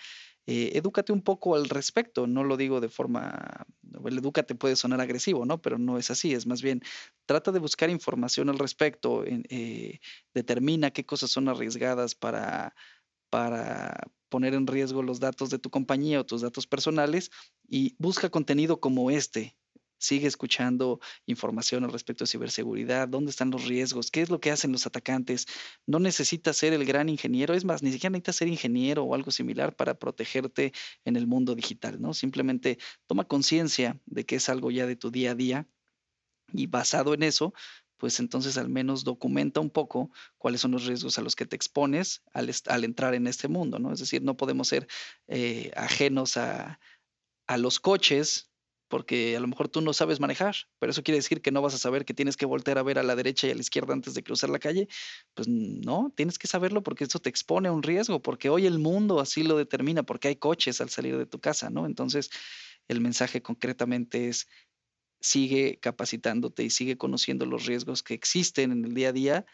edúcate un poco al respecto, no lo digo de forma, el edúcate puede sonar agresivo, ¿no? Pero no es así, es más bien, trata de buscar información al respecto, determina qué cosas son arriesgadas para para poner en riesgo los datos de tu compañía o tus datos personales y busca contenido como este. Sigue escuchando información al respecto de ciberseguridad, dónde están los riesgos, qué es lo que hacen los atacantes. No necesitas ser el gran ingeniero, es más, ni siquiera necesitas ser ingeniero o algo similar para protegerte en el mundo digital, ¿no? Simplemente toma conciencia de que es algo ya de tu día a día y basado en eso, pues entonces al menos documenta un poco cuáles son los riesgos a los que te expones al, entrar en este mundo, ¿no? Es decir, no podemos ser eh, ajenos a, los coches porque a lo mejor tú no sabes manejar, pero eso quiere decir que no vas a saber que tienes que voltear a ver a la derecha y a la izquierda antes de cruzar la calle. Pues no, tienes que saberlo porque eso te expone a un riesgo, porque hoy el mundo así lo determina, porque hay coches al salir de tu casa, ¿no? Entonces, el mensaje concretamente es, sigue capacitándote y sigue conociendo los riesgos que existen en el día a día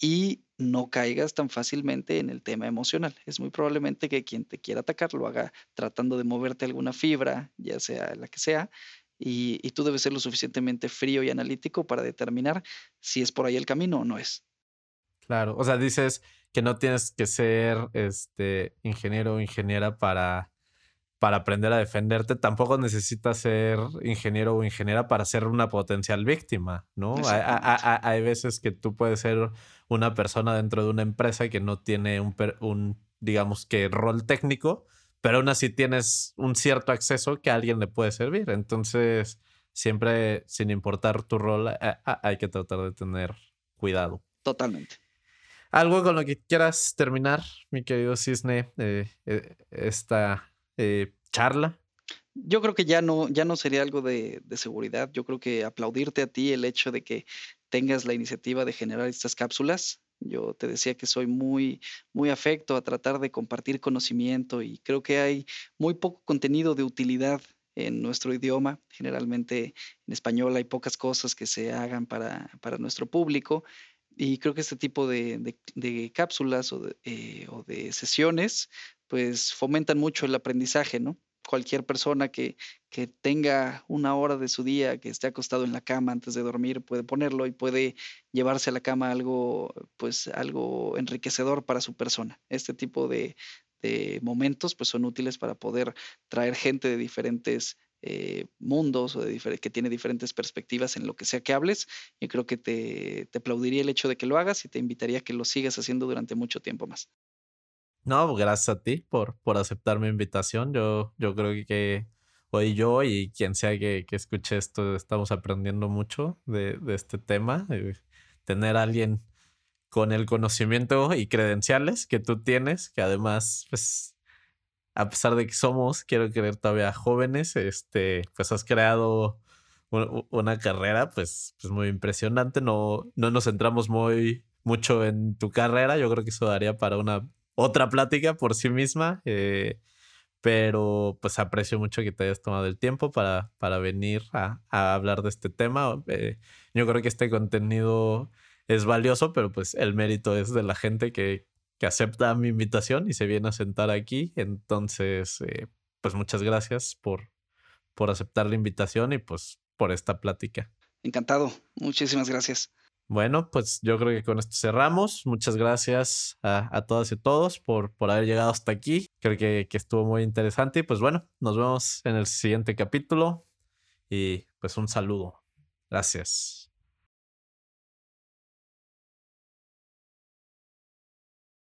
y no caigas tan fácilmente en el tema emocional. Es muy probablemente que quien te quiera atacar lo haga tratando de moverte alguna fibra, ya sea la que sea, y, y, tú debes ser lo suficientemente frío y analítico para determinar si es por ahí el camino o no es. Claro, o sea, dices que no tienes que ser este ingeniero o ingeniera para para aprender a defenderte, tampoco necesitas ser ingeniero o ingeniera para ser una potencial víctima, ¿no? Hay, veces que tú puedes ser una persona dentro de una empresa que no tiene un, un, digamos que, rol técnico, pero aún así tienes un cierto acceso que a alguien le puede servir. Entonces, siempre, sin importar tu rol, hay que tratar de tener cuidado. Totalmente. Algo con lo que quieras terminar, mi querido Cisne, eh, eh, esta eh, charla? Yo creo que ya no, ya no sería algo de, de, seguridad. Yo creo que aplaudirte a ti el hecho de que tengas la iniciativa de generar estas cápsulas. Yo te decía que soy muy, muy afecto a tratar de compartir conocimiento y creo que hay muy poco contenido de utilidad en nuestro idioma. Generalmente en español hay pocas cosas que se hagan para, para nuestro público. Y creo que este tipo de, cápsulas o de, eh, o de sesiones pues fomentan mucho el aprendizaje, ¿no? Cualquier persona que, que tenga una hora de su día, que esté acostado en la cama antes de dormir, puede ponerlo y puede llevarse a la cama algo, pues algo enriquecedor para su persona. Este tipo de, de momentos, pues son útiles para poder traer gente de diferentes eh, mundos o de que tiene diferentes perspectivas en lo que sea que hables. Y creo que te, te aplaudiría el hecho de que lo hagas y te invitaría a que lo sigas haciendo durante mucho tiempo más. No, gracias a ti por, por aceptar mi invitación. Yo, yo creo que hoy yo y quien sea que, que escuche esto estamos aprendiendo mucho de, de este tema. tener a alguien con el conocimiento y credenciales que tú tienes, que además, pues, a pesar de que somos, quiero creer todavía jóvenes, este, pues has creado una carrera, pues, pues muy impresionante. No, no nos centramos muy mucho en tu carrera. Yo creo que eso daría para una otra plática por sí misma. Eh, pero pues aprecio mucho que te hayas tomado el tiempo para, para venir a, hablar de este tema. Eh, yo creo que este contenido es valioso, pero pues el mérito es de la gente que, que acepta mi invitación y se viene a sentar aquí. Entonces, eh, pues muchas gracias por, por aceptar la invitación y pues por esta plática. Encantado. Muchísimas gracias. Bueno, pues yo creo que con esto cerramos. Muchas gracias a, todas y todos por, por haber llegado hasta aquí. Creo que, que estuvo muy interesante. Y pues bueno, nos vemos en el siguiente capítulo. Y pues un saludo. Gracias.